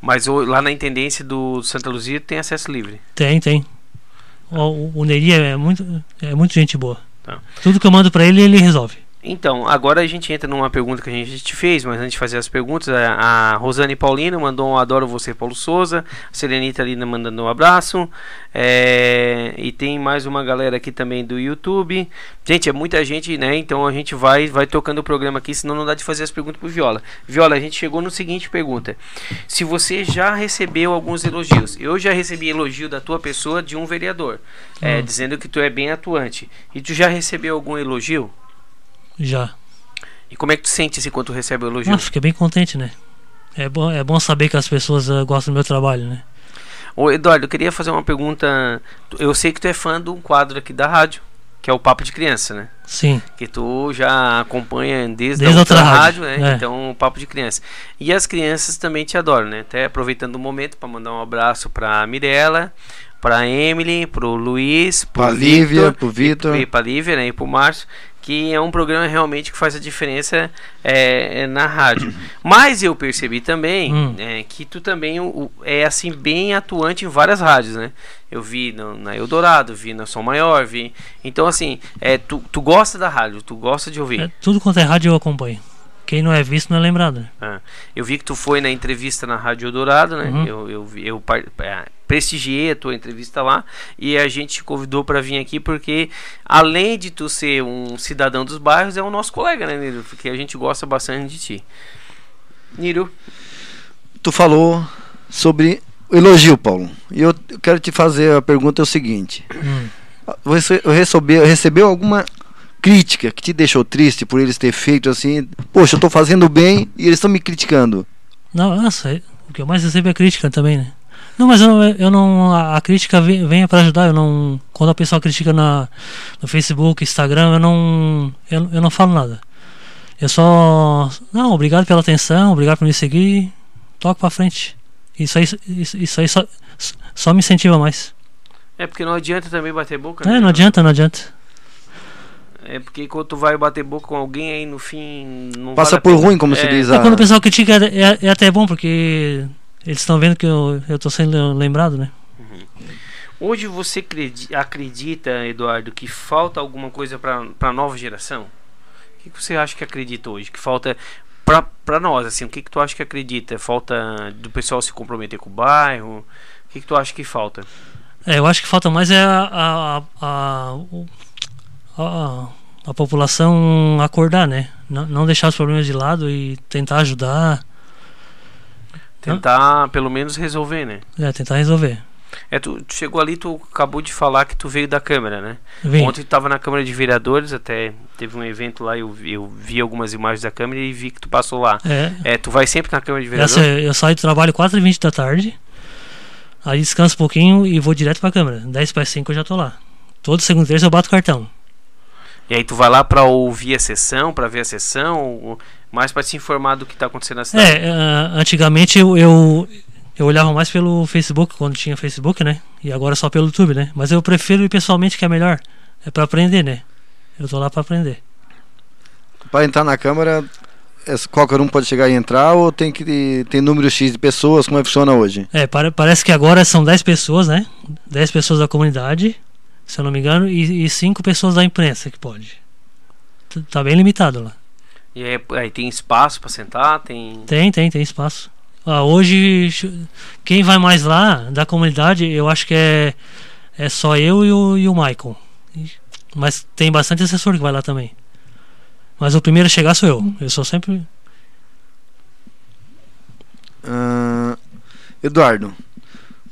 [SPEAKER 5] Mas o- lá na intendência do Santa Luzia tem acesso livre.
[SPEAKER 7] Tem, tem. O, o Neri é muito, é muito gente boa.
[SPEAKER 5] Tá.
[SPEAKER 7] Tudo que eu mando para ele, ele resolve.
[SPEAKER 5] Então, agora a gente entra numa pergunta que a gente te fez, mas antes de fazer as perguntas, a, a Rosane Paulino mandou um Adoro Você, Paulo Souza. A Serenita Lina mandando um abraço. É, e tem mais uma galera aqui também do YouTube. Gente, é muita gente, né? Então a gente vai vai tocando o programa aqui, senão não dá de fazer as perguntas pro Viola. Viola, a gente chegou no seguinte pergunta. Se você já recebeu alguns elogios. Eu já recebi elogio da tua pessoa de um vereador, é,
[SPEAKER 7] Hum.
[SPEAKER 5] dizendo que tu é bem atuante. E tu já recebeu algum elogio?
[SPEAKER 7] Já.
[SPEAKER 5] E como é que tu sente se quando tu recebe o elogio?
[SPEAKER 7] Ah, fiquei bem contente, né? É bom, é bom saber que as pessoas ah, gostam do meu trabalho, né?
[SPEAKER 5] Ô Eduardo, eu queria fazer uma pergunta. Eu sei que tu é fã de um quadro aqui da rádio, que é o Papo de Criança, né?
[SPEAKER 7] Sim.
[SPEAKER 5] Que tu já acompanha desde,
[SPEAKER 7] Desde
[SPEAKER 5] a
[SPEAKER 7] outra
[SPEAKER 5] outra
[SPEAKER 7] rádio,
[SPEAKER 5] rádio, né?
[SPEAKER 7] é.
[SPEAKER 5] Então, o Papo de Criança. E as crianças também te adoram, né? Até aproveitando o momento para mandar um abraço pra Mirella, pra Emily, pro Luiz, pro
[SPEAKER 6] Pra Lívia,
[SPEAKER 5] Victor,
[SPEAKER 6] pro Vitor.
[SPEAKER 5] e pra Lívia, né? E pro Márcio. Que é um programa realmente que faz a diferença é, é na rádio. Mas eu percebi também
[SPEAKER 7] Hum.
[SPEAKER 5] é, que tu também o- é assim bem atuante em várias rádios, né? Eu vi no- na Eldorado, vi na Som Maior, vi. Então, assim, é, tu, tu gosta da rádio, tu gosta de ouvir.
[SPEAKER 7] É, tudo quanto é rádio eu acompanho. Quem não é visto não é lembrado. né?
[SPEAKER 5] Ah, eu vi que tu foi na entrevista na Rádio Eldorado, né?
[SPEAKER 7] Uhum.
[SPEAKER 5] Eu, eu, vi- eu é, prestigiei a tua entrevista lá e a gente te convidou para vir aqui porque, além de tu ser um cidadão dos bairros, é o nosso colega, né, Niro? Porque a gente gosta bastante de ti. Niro,
[SPEAKER 6] Tu falou sobre o elogio, Paulo. E eu quero te fazer a pergunta é o seguinte.
[SPEAKER 7] Hum.
[SPEAKER 6] Você recebeu, recebeu alguma crítica que te deixou triste por eles ter feito assim? Poxa, eu tô fazendo bem e eles estão me criticando.
[SPEAKER 7] Não, nossa, o que eu mais recebo é crítica também, né? Não, mas eu não, eu não a, a crítica vem, venha para ajudar. Eu não, quando a pessoa critica na, no Facebook, Instagram, eu não, eu, eu não falo nada. Eu só, não, obrigado pela atenção, obrigado por me seguir, toco para frente. Isso aí, isso, isso aí só, só me incentiva mais.
[SPEAKER 5] é porque não adianta também bater boca,
[SPEAKER 7] É,
[SPEAKER 5] né?
[SPEAKER 7] não adianta, não adianta.
[SPEAKER 5] É porque quando tu vai bater boca com alguém aí no fim não
[SPEAKER 6] Passa
[SPEAKER 5] vale
[SPEAKER 6] por ruim, como se
[SPEAKER 5] É,
[SPEAKER 6] diz
[SPEAKER 7] É,
[SPEAKER 6] a.
[SPEAKER 7] quando o pessoal critica é, é- é até bom porque eles estão vendo que eu, tô sendo lembrado, né?
[SPEAKER 5] Hoje você credi- acredita, Eduardo, que falta alguma coisa para a nova geração? O que, você acha que acredita hoje? Que falta para nós, assim, o que, que tu acha que acredita? Falta do pessoal se comprometer com o bairro? O que, que tu acha que falta?
[SPEAKER 7] É, eu acho que falta mais é a, a, a, a população acordar, né? Não, não deixar os problemas de lado e tentar ajudar,
[SPEAKER 5] Tentar pelo menos resolver, né?
[SPEAKER 7] é, tentar resolver.
[SPEAKER 5] É, tu, tu chegou ali, tu acabou de falar que tu veio da Câmara, né?
[SPEAKER 7] Vim.
[SPEAKER 5] Ontem tu estava na Câmara de Vereadores, até teve um evento lá, eu, vi- eu vi algumas imagens da Câmara e vi que tu passou lá.
[SPEAKER 7] É,
[SPEAKER 5] É, tu vai sempre na Câmara de Vereadores?
[SPEAKER 7] essa, eu saio do trabalho 4h20 da tarde, aí descanso um pouquinho e vou direto pra câmera. 10 para 5 eu já tô lá. Todo segundo terça eu bato cartão.
[SPEAKER 5] E aí tu vai lá pra ouvir a sessão, pra ver a sessão, ou mais pra se informar do que tá acontecendo na cidade.
[SPEAKER 7] É, antigamente eu, eu, eu olhava mais pelo Facebook, quando tinha Facebook, né? E agora só pelo YouTube, né? Mas eu prefiro ir pessoalmente, que é melhor. É pra aprender, né? Eu tô lá pra aprender.
[SPEAKER 6] Para entrar na Câmara, é- qualquer um pode chegar e entrar ou tem que ter número X de pessoas? Como é que funciona hoje?
[SPEAKER 7] É, pare- parece que agora são 10 pessoas, né? 10 pessoas da comunidade, se eu não me engano, e 5 pessoas da imprensa que pode. Tá bem limitado lá.
[SPEAKER 5] E aí, aí tem espaço pra sentar, tem.
[SPEAKER 7] Tem, tem, tem espaço. Ah, hoje, quem vai mais lá da comunidade, eu acho que é, é só eu e o, e o Michael. Mas tem bastante assessor que vai lá também. Mas o primeiro a chegar sou eu. Eu sou sempre.
[SPEAKER 6] Ah, Eduardo,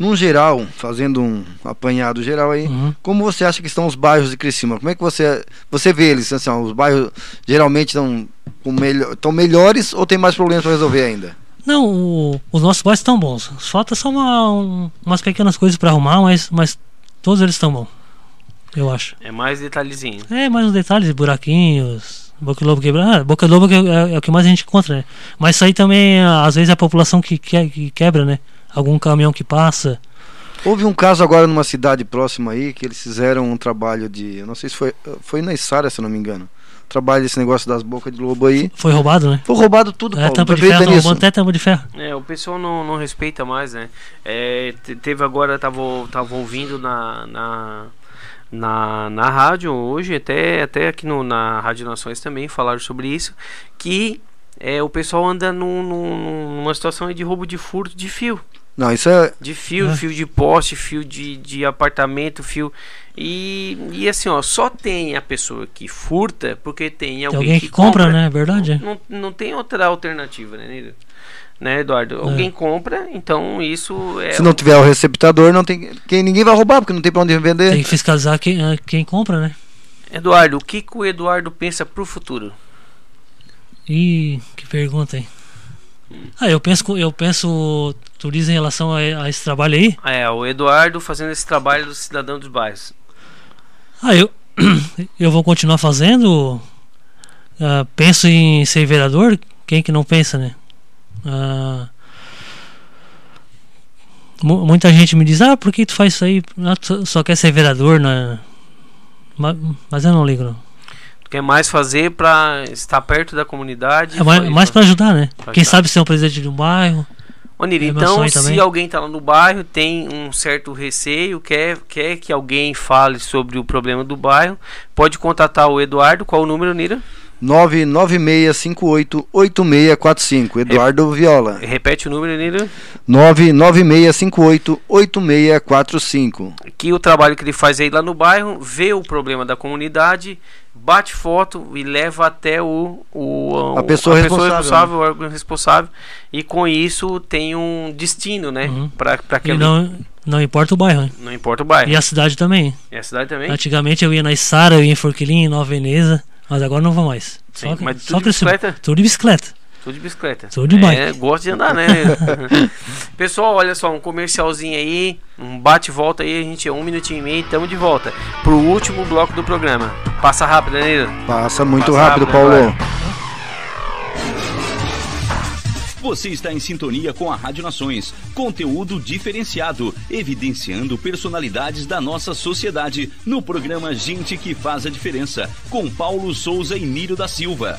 [SPEAKER 6] num geral, fazendo um apanhado geral aí,
[SPEAKER 7] Uhum.
[SPEAKER 6] como você acha que estão os bairros de Criciúma? Como é que você você vê eles? Assim, ó, os bairros geralmente estão com melhor, estão melhores ou tem mais problemas para resolver ainda?
[SPEAKER 7] Não, o- os nossos bairros estão bons. Falta só uma, um- umas pequenas coisas pra arrumar, mas, mas todos eles estão bons. Eu acho.
[SPEAKER 5] É mais detalhezinho.
[SPEAKER 7] É, mais uns detalhes, buraquinhos, boca de lobo quebrado. Ah, boca de lobo que é, é o que mais a gente encontra, né? Mas isso aí também, às vezes, é a população que, que, que quebra, né? Algum caminhão que passa.
[SPEAKER 6] Houve um caso agora numa cidade próxima aí que eles fizeram um trabalho de, eu não sei se foi foi na Içara, se eu não me engano. Trabalho desse negócio das bocas de lobo aí.
[SPEAKER 7] Foi roubado, né?
[SPEAKER 6] Foi roubado tudo,
[SPEAKER 7] É,
[SPEAKER 6] Paulo.
[SPEAKER 7] tampa de ferro, roubando até tampa de ferro.
[SPEAKER 5] É, o pessoal não, não respeita mais, né? É, te- teve agora, tava, tava ouvindo na, na, na, na rádio hoje, até, até aqui no, na Rádio Nações também falaram sobre isso, que é, o pessoal anda num, num, numa situação de roubo de furto de fio.
[SPEAKER 6] Não, isso é.
[SPEAKER 5] De fio,
[SPEAKER 7] É.
[SPEAKER 5] fio de poste, fio de, de apartamento, fio. E, e assim, ó, só tem a pessoa que furta porque tem
[SPEAKER 7] Tem
[SPEAKER 5] alguém,
[SPEAKER 7] alguém que compra, né? É verdade.
[SPEAKER 5] Não, não tem outra alternativa, né, Nilo? Né, Eduardo? Alguém compra, então isso é.
[SPEAKER 6] Se não tiver o receptador, não tem. Quem, ninguém vai roubar, porque não tem pra onde vender.
[SPEAKER 7] Tem que fiscalizar quem, ah, quem compra, né?
[SPEAKER 5] Eduardo, o que, que o Eduardo pensa pro futuro?
[SPEAKER 7] Ih, que pergunta, hein? Ah, eu penso, eu penso turismo em relação a, a esse trabalho aí.
[SPEAKER 5] É, o Eduardo fazendo esse trabalho do cidadão dos bairros.
[SPEAKER 7] Ah, eu, eu vou continuar fazendo. Ah, penso em ser vereador. Quem que não pensa, né? Ah, mu- muita gente me diz: Ah, por que tu faz isso aí? Ah, tu só- quer ser vereador, né? Ma- Mas, eu não ligo, não.
[SPEAKER 5] Quer mais fazer pra estar perto da comunidade?
[SPEAKER 7] É mais, mais pra ajudar, né?
[SPEAKER 5] Pra
[SPEAKER 7] Quem
[SPEAKER 5] ajudar.
[SPEAKER 7] sabe ser um presidente de um bairro.
[SPEAKER 5] Ô, Niro,
[SPEAKER 7] É
[SPEAKER 5] então se
[SPEAKER 7] também.
[SPEAKER 5] alguém tá lá no bairro, tem um certo receio, quer, quer que alguém fale sobre o problema do bairro, pode contatar o Eduardo. Qual o número, Nira?
[SPEAKER 6] 996588645. Eduardo Viola.
[SPEAKER 5] Repete o número, Nira.
[SPEAKER 6] 996588645.
[SPEAKER 5] Que o trabalho que ele faz aí lá no bairro, vê o problema da comunidade, bate foto e leva até o, o
[SPEAKER 6] A pessoa responsável,
[SPEAKER 5] responsável, o órgão responsável, e com isso tem um destino, né?
[SPEAKER 7] Uhum. E
[SPEAKER 5] aquele,
[SPEAKER 7] não, não importa o bairro, né?
[SPEAKER 5] não importa o bairro.
[SPEAKER 7] E a cidade também.
[SPEAKER 5] E a cidade também?
[SPEAKER 7] Antigamente eu ia na Sara, eu ia em Forquilinha, em Nova Veneza, mas agora não vou mais.
[SPEAKER 5] Sim,
[SPEAKER 7] que-
[SPEAKER 5] mas tudo
[SPEAKER 7] só
[SPEAKER 5] de bicicleta?
[SPEAKER 7] Tudo de bicicleta.
[SPEAKER 5] Tudo de bicicleta.
[SPEAKER 7] Tudo de
[SPEAKER 5] É,
[SPEAKER 7] bike.
[SPEAKER 5] gosto de andar, né? Pessoal, olha só, um comercialzinho aí, um bate-volta aí, a gente é um minutinho e meio, estamos de volta pro último bloco do programa. Passa rápido, né, Nilo?
[SPEAKER 6] Passa muito
[SPEAKER 5] Passa
[SPEAKER 6] rápido,
[SPEAKER 5] rápido,
[SPEAKER 6] Paulo.
[SPEAKER 5] vai.
[SPEAKER 1] Você está em sintonia com a Rádio Nações. Conteúdo diferenciado, evidenciando personalidades da nossa sociedade no programa Gente que Faz a Diferença, com Paulo Souza e Nírio da Silva.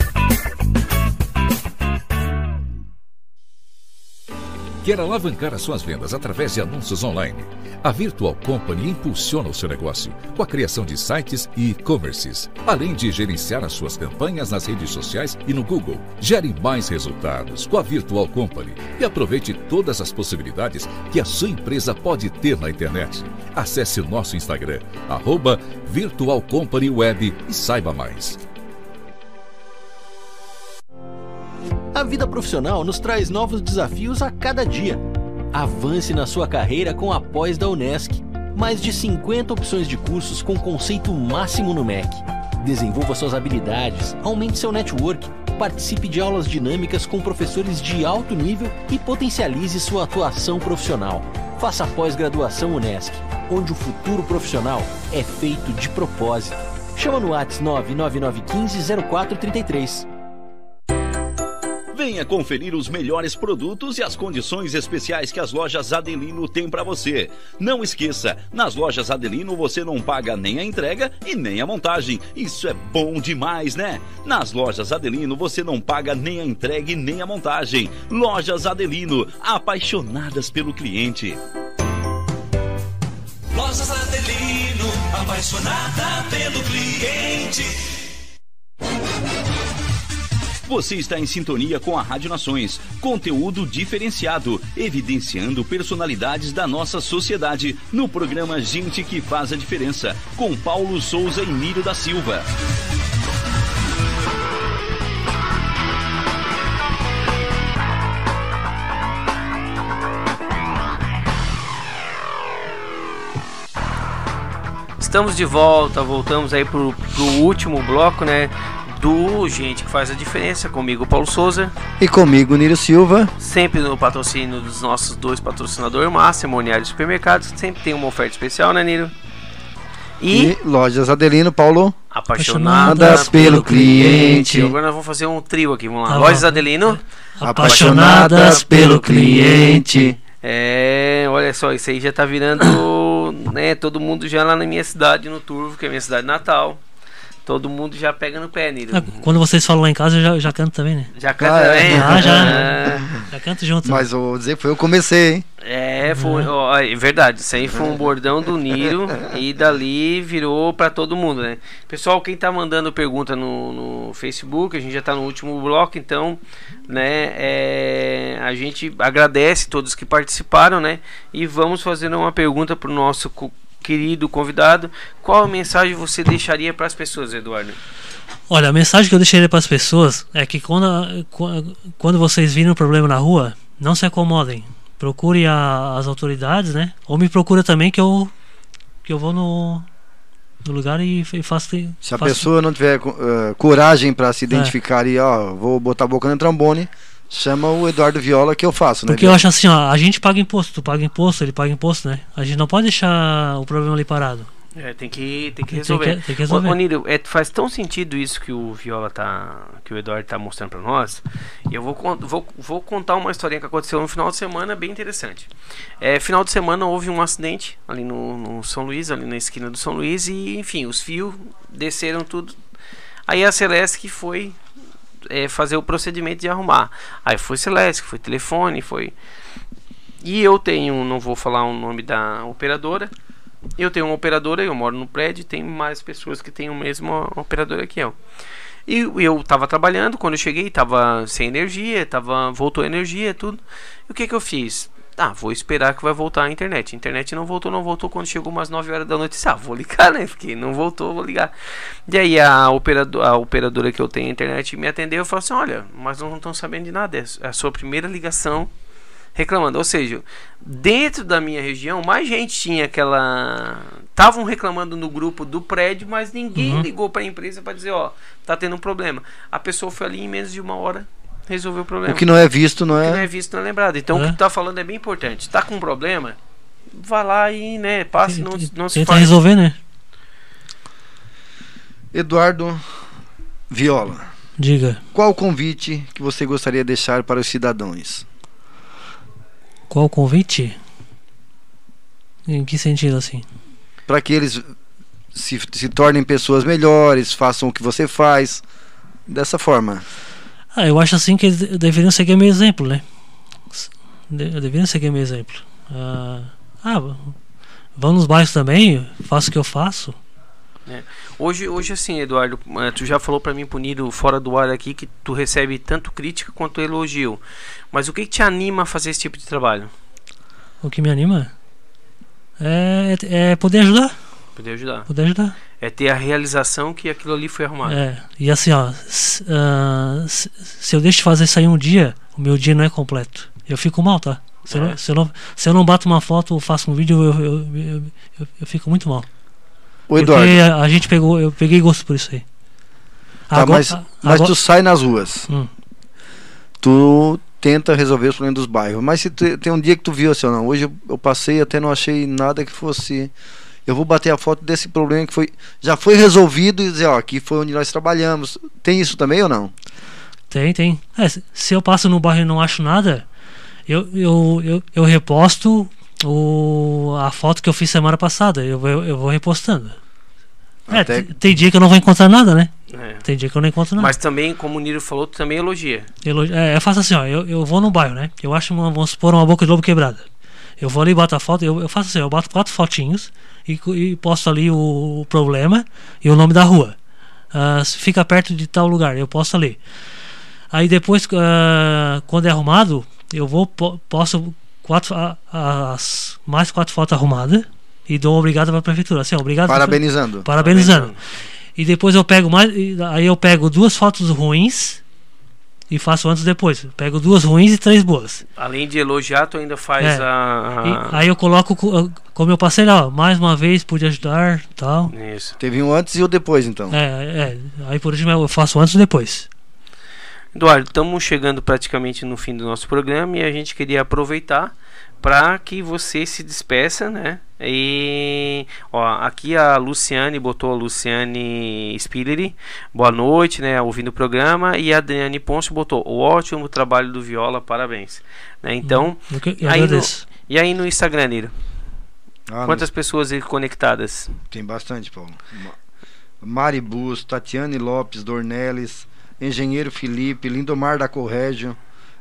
[SPEAKER 2] Quer alavancar as suas vendas através de anúncios online? A Virtual Company impulsiona o seu negócio com a criação de sites e e-commerces, além de gerenciar as suas campanhas nas redes sociais e no Google. Gere mais resultados com a Virtual Company e aproveite todas as possibilidades que a sua empresa pode ter na internet. Acesse o nosso Instagram, arroba Virtual Company Web e saiba mais.
[SPEAKER 3] Vida profissional nos traz novos desafios a cada dia. Avance na sua carreira com a pós da Unesc. Mais de 50 opções de cursos com conceito máximo no MEC. Desenvolva suas habilidades, aumente seu network, participe de aulas dinâmicas com professores de alto nível e potencialize sua atuação profissional. Faça a pós-graduação Unesc, onde o futuro profissional é feito de propósito. Chama no WhatsApp 99915 0433.
[SPEAKER 1] Venha conferir os melhores produtos e as condições especiais que as lojas Adelino têm para você. Não esqueça, nas lojas Adelino você não paga nem a entrega e nem a montagem. Isso é bom demais, né? Nas lojas Adelino você não paga nem a entrega e nem a montagem. Lojas Adelino, apaixonadas pelo cliente.
[SPEAKER 4] Lojas Adelino, apaixonada pelo cliente.
[SPEAKER 1] Você está em sintonia com a Rádio Nações. Conteúdo diferenciado, evidenciando personalidades da nossa sociedade no programa Gente que Faz a Diferença, com Paulo Souza e Miro da Silva.
[SPEAKER 5] Estamos de volta, voltamos aí pro, pro último bloco, né? Do Gente que faz a diferença, comigo Paulo Souza.
[SPEAKER 6] E comigo, Niro Silva.
[SPEAKER 5] Sempre no patrocínio dos nossos dois patrocinadores máximo, Moniário Supermercados, sempre tem uma oferta especial, né, Niro?
[SPEAKER 6] E, e Lojas Adelino, Paulo.
[SPEAKER 5] Apaixonadas, pelo cliente. Agora nós vamos fazer um trio aqui, vamos lá. Tá Lojas Adelino.
[SPEAKER 6] Apaixonadas pelo cliente.
[SPEAKER 5] É, olha só, isso aí já tá virando, né, todo mundo já lá na minha cidade, no Turvo, que é a minha cidade natal. Todo mundo já pega no pé, Nilo.
[SPEAKER 7] Ah, quando vocês falam lá em casa, eu já, já canto também, né?
[SPEAKER 5] Já canta ah, também?
[SPEAKER 7] Ah, já. É. Já canto junto.
[SPEAKER 6] Mas vou dizer que foi eu comecei, hein?
[SPEAKER 5] É, foi, ó, é verdade. Isso aí foi um bordão do Niro e dali virou para todo mundo, né? Pessoal, quem tá mandando pergunta no, no Facebook, a gente já tá no último bloco, então, né? É, a gente agradece todos que participaram, né? E vamos fazer uma pergunta pro nosso querido convidado, qual mensagem você deixaria para as pessoas, Eduardo?
[SPEAKER 7] Olha, a mensagem que eu deixaria para as pessoas é que quando, quando vocês virem um problema na rua, não se acomodem. Procure a, as autoridades, né? Ou me procura também que eu que eu vou no, no lugar e, e faço.
[SPEAKER 6] Se a faço... pessoa não tiver uh, coragem para se identificar é. e ó, vou botar a boca no trombone, chama o Eduardo Viola que eu faço,
[SPEAKER 7] né? Porque eu acho assim, ó, a gente paga imposto, tu paga imposto, ele paga imposto, né? A gente não pode deixar o problema ali parado.
[SPEAKER 5] É, tem que, tem que resolver. Tem que, tem que resolver. Ô, Niro, é, faz tão sentido isso que o Viola tá. que o Eduardo tá mostrando para nós. E eu vou, vou, vou contar uma historinha que aconteceu no final de semana bem interessante. É, final de semana houve um acidente ali no, no São Luís, ali na esquina do São Luís, e enfim, os fios desceram tudo. Aí a Celeste que foi é, fazer o procedimento de arrumar. Aí foi Celeste, foi telefone, foi. E eu tenho, não vou falar o nome da operadora. Eu tenho uma operadora, eu moro no prédio, tem mais pessoas que têm o mesmo operadora que eu. E eu estava trabalhando, quando eu cheguei, estava sem energia, tava, voltou a energia, tudo. E o que que eu fiz? Ah, vou esperar que vai voltar a internet. A internet não voltou, não voltou quando chegou umas 9 horas da noite. Ah, vou ligar, né? Porque não voltou, vou ligar. E aí a, operador, a operadora que eu tenho a internet me atendeu e falou assim: Olha, mas não estão sabendo de nada. É a sua primeira ligação reclamando. Ou seja, dentro da minha região, mais gente tinha aquela. Estavam reclamando no grupo do prédio, mas ninguém uhum. ligou para a empresa para dizer: Ó, tá tendo um problema. A pessoa foi ali em menos de uma hora resolver o problema.
[SPEAKER 6] O que não é visto não é.
[SPEAKER 5] O que não é visto não é lembrado. Então é. o que tu tá falando é bem importante. Tá com um problema, vá lá e, né, passe, não, não se
[SPEAKER 7] Tenta resolver, né?
[SPEAKER 6] Eduardo Viola.
[SPEAKER 7] Diga.
[SPEAKER 6] Qual o convite que você gostaria de deixar para os cidadãos?
[SPEAKER 7] Qual o convite? Em que sentido assim?
[SPEAKER 6] Para que eles se, se tornem pessoas melhores, façam o que você faz. Dessa forma.
[SPEAKER 7] Ah, eu acho assim que eles deveriam seguir meu exemplo, né? deveriam seguir meu exemplo. Ah, ah vão nos bairros também, faço o que eu faço.
[SPEAKER 5] É. Hoje, hoje assim, Eduardo, é, tu já falou para mim punido fora do ar aqui que tu recebe tanto crítica quanto elogio. Mas o que, que te anima a fazer esse tipo de trabalho?
[SPEAKER 7] O que me anima é, é poder ajudar.
[SPEAKER 5] Poder ajudar.
[SPEAKER 7] Poder ajudar.
[SPEAKER 5] É ter a realização que aquilo ali foi arrumado.
[SPEAKER 7] É, e assim, ó, se, uh, se, se, eu deixo de fazer isso aí um dia, o meu dia não é completo. Eu fico mal, tá? Se, é. eu, se, eu, não, se eu não bato uma foto ou faço um vídeo, eu, eu, eu, eu, eu fico muito mal.
[SPEAKER 6] O Eduardo.
[SPEAKER 7] Porque a, a, gente pegou, eu peguei gosto por isso aí.
[SPEAKER 6] Tá, agora, mas, mas agora... tu sai nas ruas. Hum. Tu tenta resolver os problemas dos bairros. Mas se tu, tem um dia que tu viu assim, não, hoje eu, eu passei até não achei nada que fosse eu vou bater a foto desse problema que foi já foi resolvido e dizer, ó, aqui foi onde nós trabalhamos. Tem isso também ou não?
[SPEAKER 7] Tem, tem. É, se eu passo no bairro e não acho nada, eu, eu, eu, eu reposto o, a foto que eu fiz semana passada. Eu, eu, eu vou repostando. É, Até... É, tem dia que eu não vou encontrar nada, né? É. Tem dia que eu não encontro nada.
[SPEAKER 5] Mas também, como o Niro falou, tu também elogia.
[SPEAKER 7] elogia. É, eu faço assim, ó, eu, eu vou no bairro, né? Eu acho, uma, vamos supor, uma boca de lobo quebrada. Eu vou ali e bato a foto, eu, eu faço assim, eu bato quatro fotinhos e, e posto ali o, o, problema e o nome da rua. Uh, fica perto de tal lugar, eu posto ali. Aí depois, uh, quando é arrumado, eu vou po posso quatro, as mais quatro fotos arrumadas e dou obrigado para a prefeitura. Assim, obrigado.
[SPEAKER 6] Parabenizando.
[SPEAKER 7] Parabenizando. E depois eu pego mais, aí eu pego duas fotos ruins e faço antes e depois. Pego duas ruins e três boas.
[SPEAKER 5] Além de elogiar, tu ainda faz é. a,
[SPEAKER 7] a... aí eu coloco como eu passei lá, mais uma vez pude ajudar, tal.
[SPEAKER 6] Isso. Teve um antes e o depois, então.
[SPEAKER 7] É, é. Aí por último eu faço antes e depois.
[SPEAKER 5] Eduardo, estamos chegando praticamente no fim do nosso programa e a gente queria aproveitar para que você se despeça, né? E ó, aqui a Luciane botou a Luciane Spilleri, boa noite, né? Ouvindo o programa, e a Adriane Ponce botou o ótimo trabalho do Viola, parabéns. Né? Então,
[SPEAKER 7] hum, aí no,
[SPEAKER 5] e aí no Instagram, Niro? Ah, Quantas no... pessoas aí conectadas?
[SPEAKER 6] Tem bastante, Paulo. Mari Bus, Tatiane Lopes, Dornelles, Engenheiro Felipe, Lindomar da Corrégio,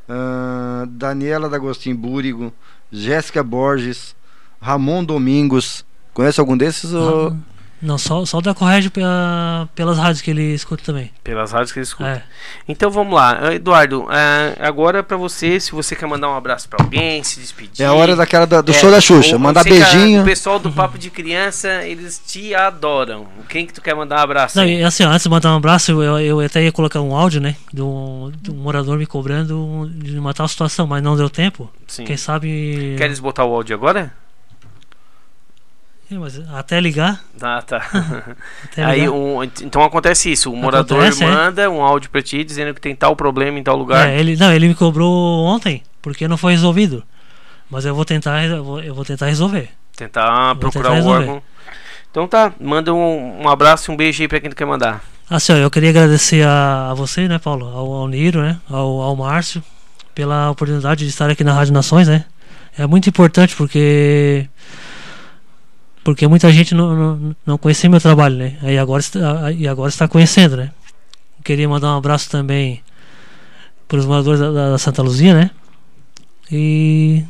[SPEAKER 6] uh, Daniela D'Agostin Búrigo, Jéssica Borges, Ramon Domingos. Conhece algum desses? Ou...
[SPEAKER 7] Não, só, só da Corrégio pela, pelas rádios que ele escuta também.
[SPEAKER 5] Pelas rádios que ele escuta. É. Então vamos lá, ah, Eduardo. É, agora para você, se você quer mandar um abraço para alguém, se despedir.
[SPEAKER 6] É a hora daquela da, do é, show da Xuxa, mandar beijinho.
[SPEAKER 5] O pessoal do Papo de Criança, eles te adoram. Quem que tu quer mandar um abraço? Não,
[SPEAKER 7] assim, antes de mandar um abraço, eu, eu até ia colocar um áudio, né? De um, de um morador me cobrando de uma tal situação, mas não deu tempo. Sim. Quem sabe.
[SPEAKER 5] Queres botar o áudio agora?
[SPEAKER 7] Mas até ligar.
[SPEAKER 5] Ah, tá. até Aí, um, então acontece isso: o morador acontece, é. manda é. um áudio pra ti dizendo que tem tal problema em tal lugar.
[SPEAKER 7] É, ele, não, ele me cobrou ontem, porque não foi resolvido. Mas eu vou tentar, eu vou, eu vou tentar resolver.
[SPEAKER 5] Tentar procurar tentar o órgão. Então tá, manda um, um abraço e um beijo aí pra quem tu quer mandar.
[SPEAKER 7] Assim, ó, eu queria agradecer a, a você, né, Paulo, ao, ao Niro, né, ao, ao Márcio, pela oportunidade de estar aqui na Rádio Nações, né. É muito importante porque porque muita gente não, não, não conhecia meu trabalho, né? Aí agora e agora está conhecendo, né? Queria mandar um abraço também para os moradores da, da, Santa Luzia, né? E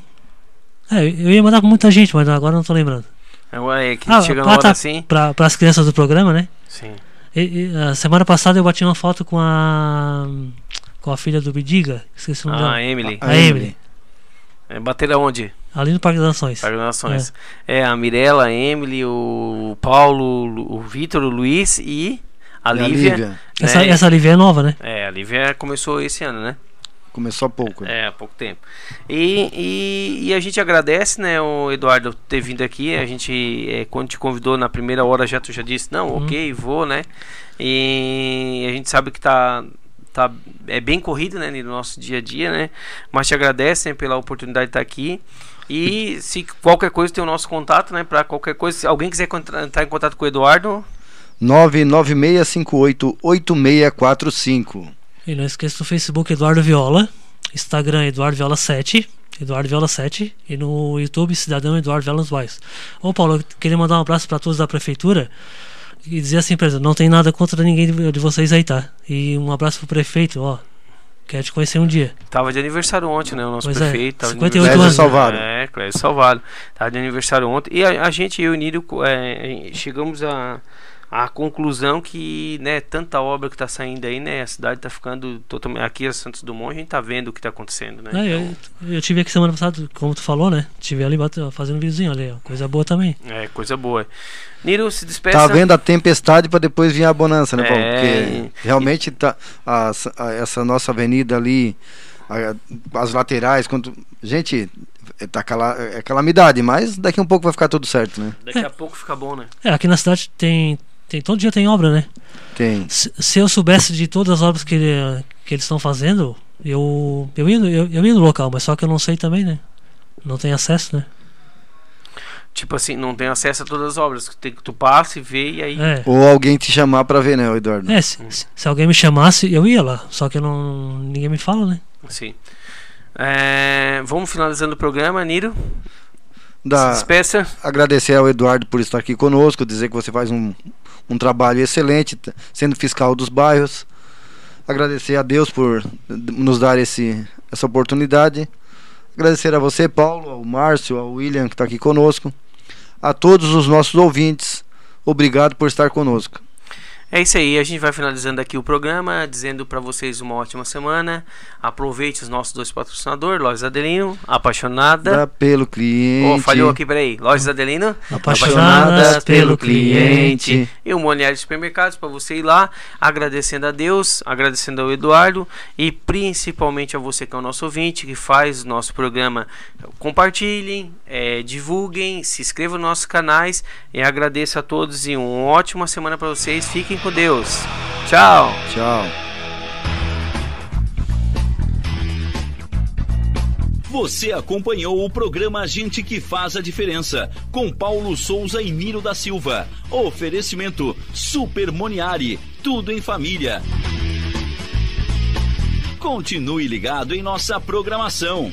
[SPEAKER 7] é, eu ia mandar para muita gente, mas agora não estou lembrando.
[SPEAKER 5] É, que ah, chega na hora
[SPEAKER 7] tá,
[SPEAKER 5] assim.
[SPEAKER 7] Para as crianças do programa, né?
[SPEAKER 5] Sim.
[SPEAKER 7] E, e, a semana passada eu bati uma foto com a com a filha do Bidiga, esqueci o nome
[SPEAKER 5] ah,
[SPEAKER 7] dela.
[SPEAKER 5] A Emily.
[SPEAKER 7] A, a Emily.
[SPEAKER 5] É, bater aonde?
[SPEAKER 7] Ali no Parque das Nações.
[SPEAKER 5] Parque das Nações. É, é a Mirella, a Emily, o Paulo, o Vitor, o Luiz e a, e Lívia. Lívia. Né?
[SPEAKER 7] Essa, essa Lívia é nova, né?
[SPEAKER 5] É, a Lívia começou esse ano, né?
[SPEAKER 6] Começou há pouco.
[SPEAKER 5] Né? É, há pouco tempo. E, e, e, a gente agradece, né, o Eduardo, ter vindo aqui. A gente, é, quando te convidou na primeira hora, já tu já disse, não, uhum. ok, vou, né? E a gente sabe que tá tá é bem corrido, né, no nosso dia a dia, né? Mas te agradecem pela oportunidade de estar aqui. E se qualquer coisa tem o nosso contato, né? Para qualquer coisa, se alguém quiser entrar em contato com o Eduardo.
[SPEAKER 6] 996588645.
[SPEAKER 7] E não esqueça do Facebook Eduardo Viola, Instagram Eduardo Viola 7, Eduardo Viola 7 e no YouTube Cidadão Eduardo Viola Vais. Ô Paulo, eu queria mandar um abraço para todos da prefeitura e dizer assim, empresa, não tem nada contra ninguém de, de vocês aí, tá? E um abraço pro prefeito, ó. Quero te conhecer um dia.
[SPEAKER 5] Tava de aniversário ontem, né? O nosso pois é, prefeito.
[SPEAKER 7] É, 58 anos.
[SPEAKER 6] Salvado.
[SPEAKER 5] É, Cléber Salvado. Tava de aniversário ontem. E a, a gente, eu e o Nírio, é, chegamos a, a conclusão que, né, tanta obra que está saindo aí, né, a cidade está ficando totalmente aqui a Santos Dumont, a gente está vendo o que está acontecendo, né?
[SPEAKER 7] É, então... eu, eu tive aqui semana passada, como tu falou, né? Tive ali fazendo um vizinho ali, ó, coisa boa também.
[SPEAKER 5] É, coisa boa. Niro, se despeça.
[SPEAKER 6] Tá vendo a tempestade para depois vir a bonança, né, Paulo? É... Porque realmente tá a, a, essa nossa avenida ali, a, as laterais, quando gente, é, tá cala, é calamidade, mas daqui a um pouco vai ficar tudo certo, né?
[SPEAKER 5] Daqui é. a pouco fica bom, né?
[SPEAKER 7] É, aqui na cidade tem tem todo dia tem obra, né?
[SPEAKER 6] Tem.
[SPEAKER 7] Se, se eu soubesse de todas as obras que, ele, que eles estão fazendo, eu eu ia, eu, eu ia no local, mas só que eu não sei também, né? Não tem acesso, né?
[SPEAKER 5] Tipo assim, não tem acesso a todas as obras. Tem que tu passa e vê e aí.
[SPEAKER 6] É. Ou alguém te chamar para ver, né, Eduardo?
[SPEAKER 7] É, se, se, alguém me chamasse, eu ia lá. Só que não, ninguém me fala, né?
[SPEAKER 5] Sim. É, vamos finalizando o programa, Niro.
[SPEAKER 6] Da, Se despeça. Agradecer ao Eduardo por estar aqui conosco, dizer que você faz um, um trabalho excelente, sendo fiscal dos bairros. Agradecer a Deus por nos dar esse, essa oportunidade. Agradecer a você, Paulo, ao Márcio, ao William, que está aqui conosco. A todos os nossos ouvintes, obrigado por estar conosco.
[SPEAKER 5] É isso aí, a gente vai finalizando aqui o programa, dizendo para vocês uma ótima semana. Aproveite os nossos dois patrocinadores, Lojas Adelino, apaixonada.
[SPEAKER 6] Dá pelo cliente.
[SPEAKER 5] Oh, falhou aqui, peraí. Lojas Adelino,
[SPEAKER 7] Apaixonadas
[SPEAKER 5] pelo cliente. E o Monieri Supermercados, para você ir lá, agradecendo a Deus, agradecendo ao Eduardo e principalmente a você que é o nosso ouvinte, que faz o nosso programa. Compartilhem, é, divulguem, se inscrevam nos nossos canais e agradeço a todos e uma ótima semana para vocês. Fiquem com Deus. Tchau.
[SPEAKER 6] Tchau.
[SPEAKER 1] Você acompanhou o programa Gente que Faz a Diferença, com Paulo Souza e Niro da Silva. Oferecimento Super Moniari, tudo em família. Continue ligado em nossa programação.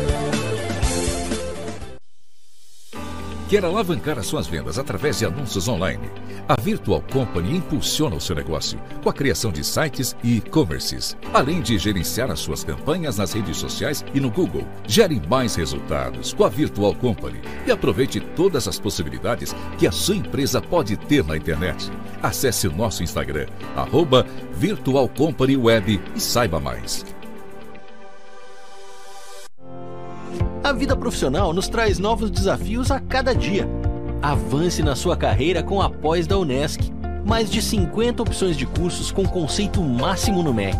[SPEAKER 2] Quer alavancar as suas vendas através de anúncios online? A Virtual Company impulsiona o seu negócio com a criação de sites e e-commerces, além de gerenciar as suas campanhas nas redes sociais e no Google. Gere mais resultados com a Virtual Company e aproveite todas as possibilidades que a sua empresa pode ter na internet. Acesse o nosso Instagram, arroba Virtual Company Web e saiba mais.
[SPEAKER 3] A vida profissional nos traz novos desafios a cada dia. Avance na sua carreira com a pós da Unesc. Mais de 50 opções de cursos com conceito máximo no MEC.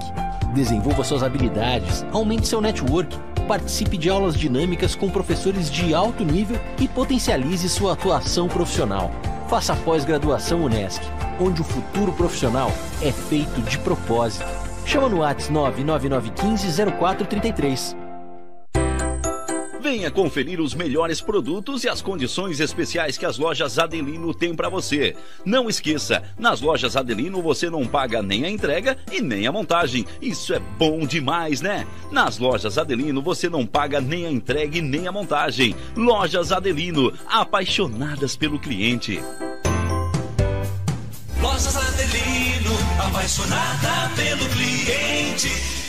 [SPEAKER 3] Desenvolva suas habilidades, aumente seu network, participe de aulas dinâmicas com professores de alto nível e potencialize sua atuação profissional. Faça a pós-graduação Unesc, onde o futuro profissional é feito de propósito. Chama no WhatsApp 99915 0433.
[SPEAKER 1] Venha conferir os melhores produtos e as condições especiais que as lojas Adelino têm para você. Não esqueça, nas lojas Adelino você não paga nem a entrega e nem a montagem. Isso é bom demais, né? Nas lojas Adelino você não paga nem a entrega e nem a montagem. Lojas Adelino, apaixonadas pelo cliente.
[SPEAKER 4] Lojas Adelino, apaixonada pelo cliente.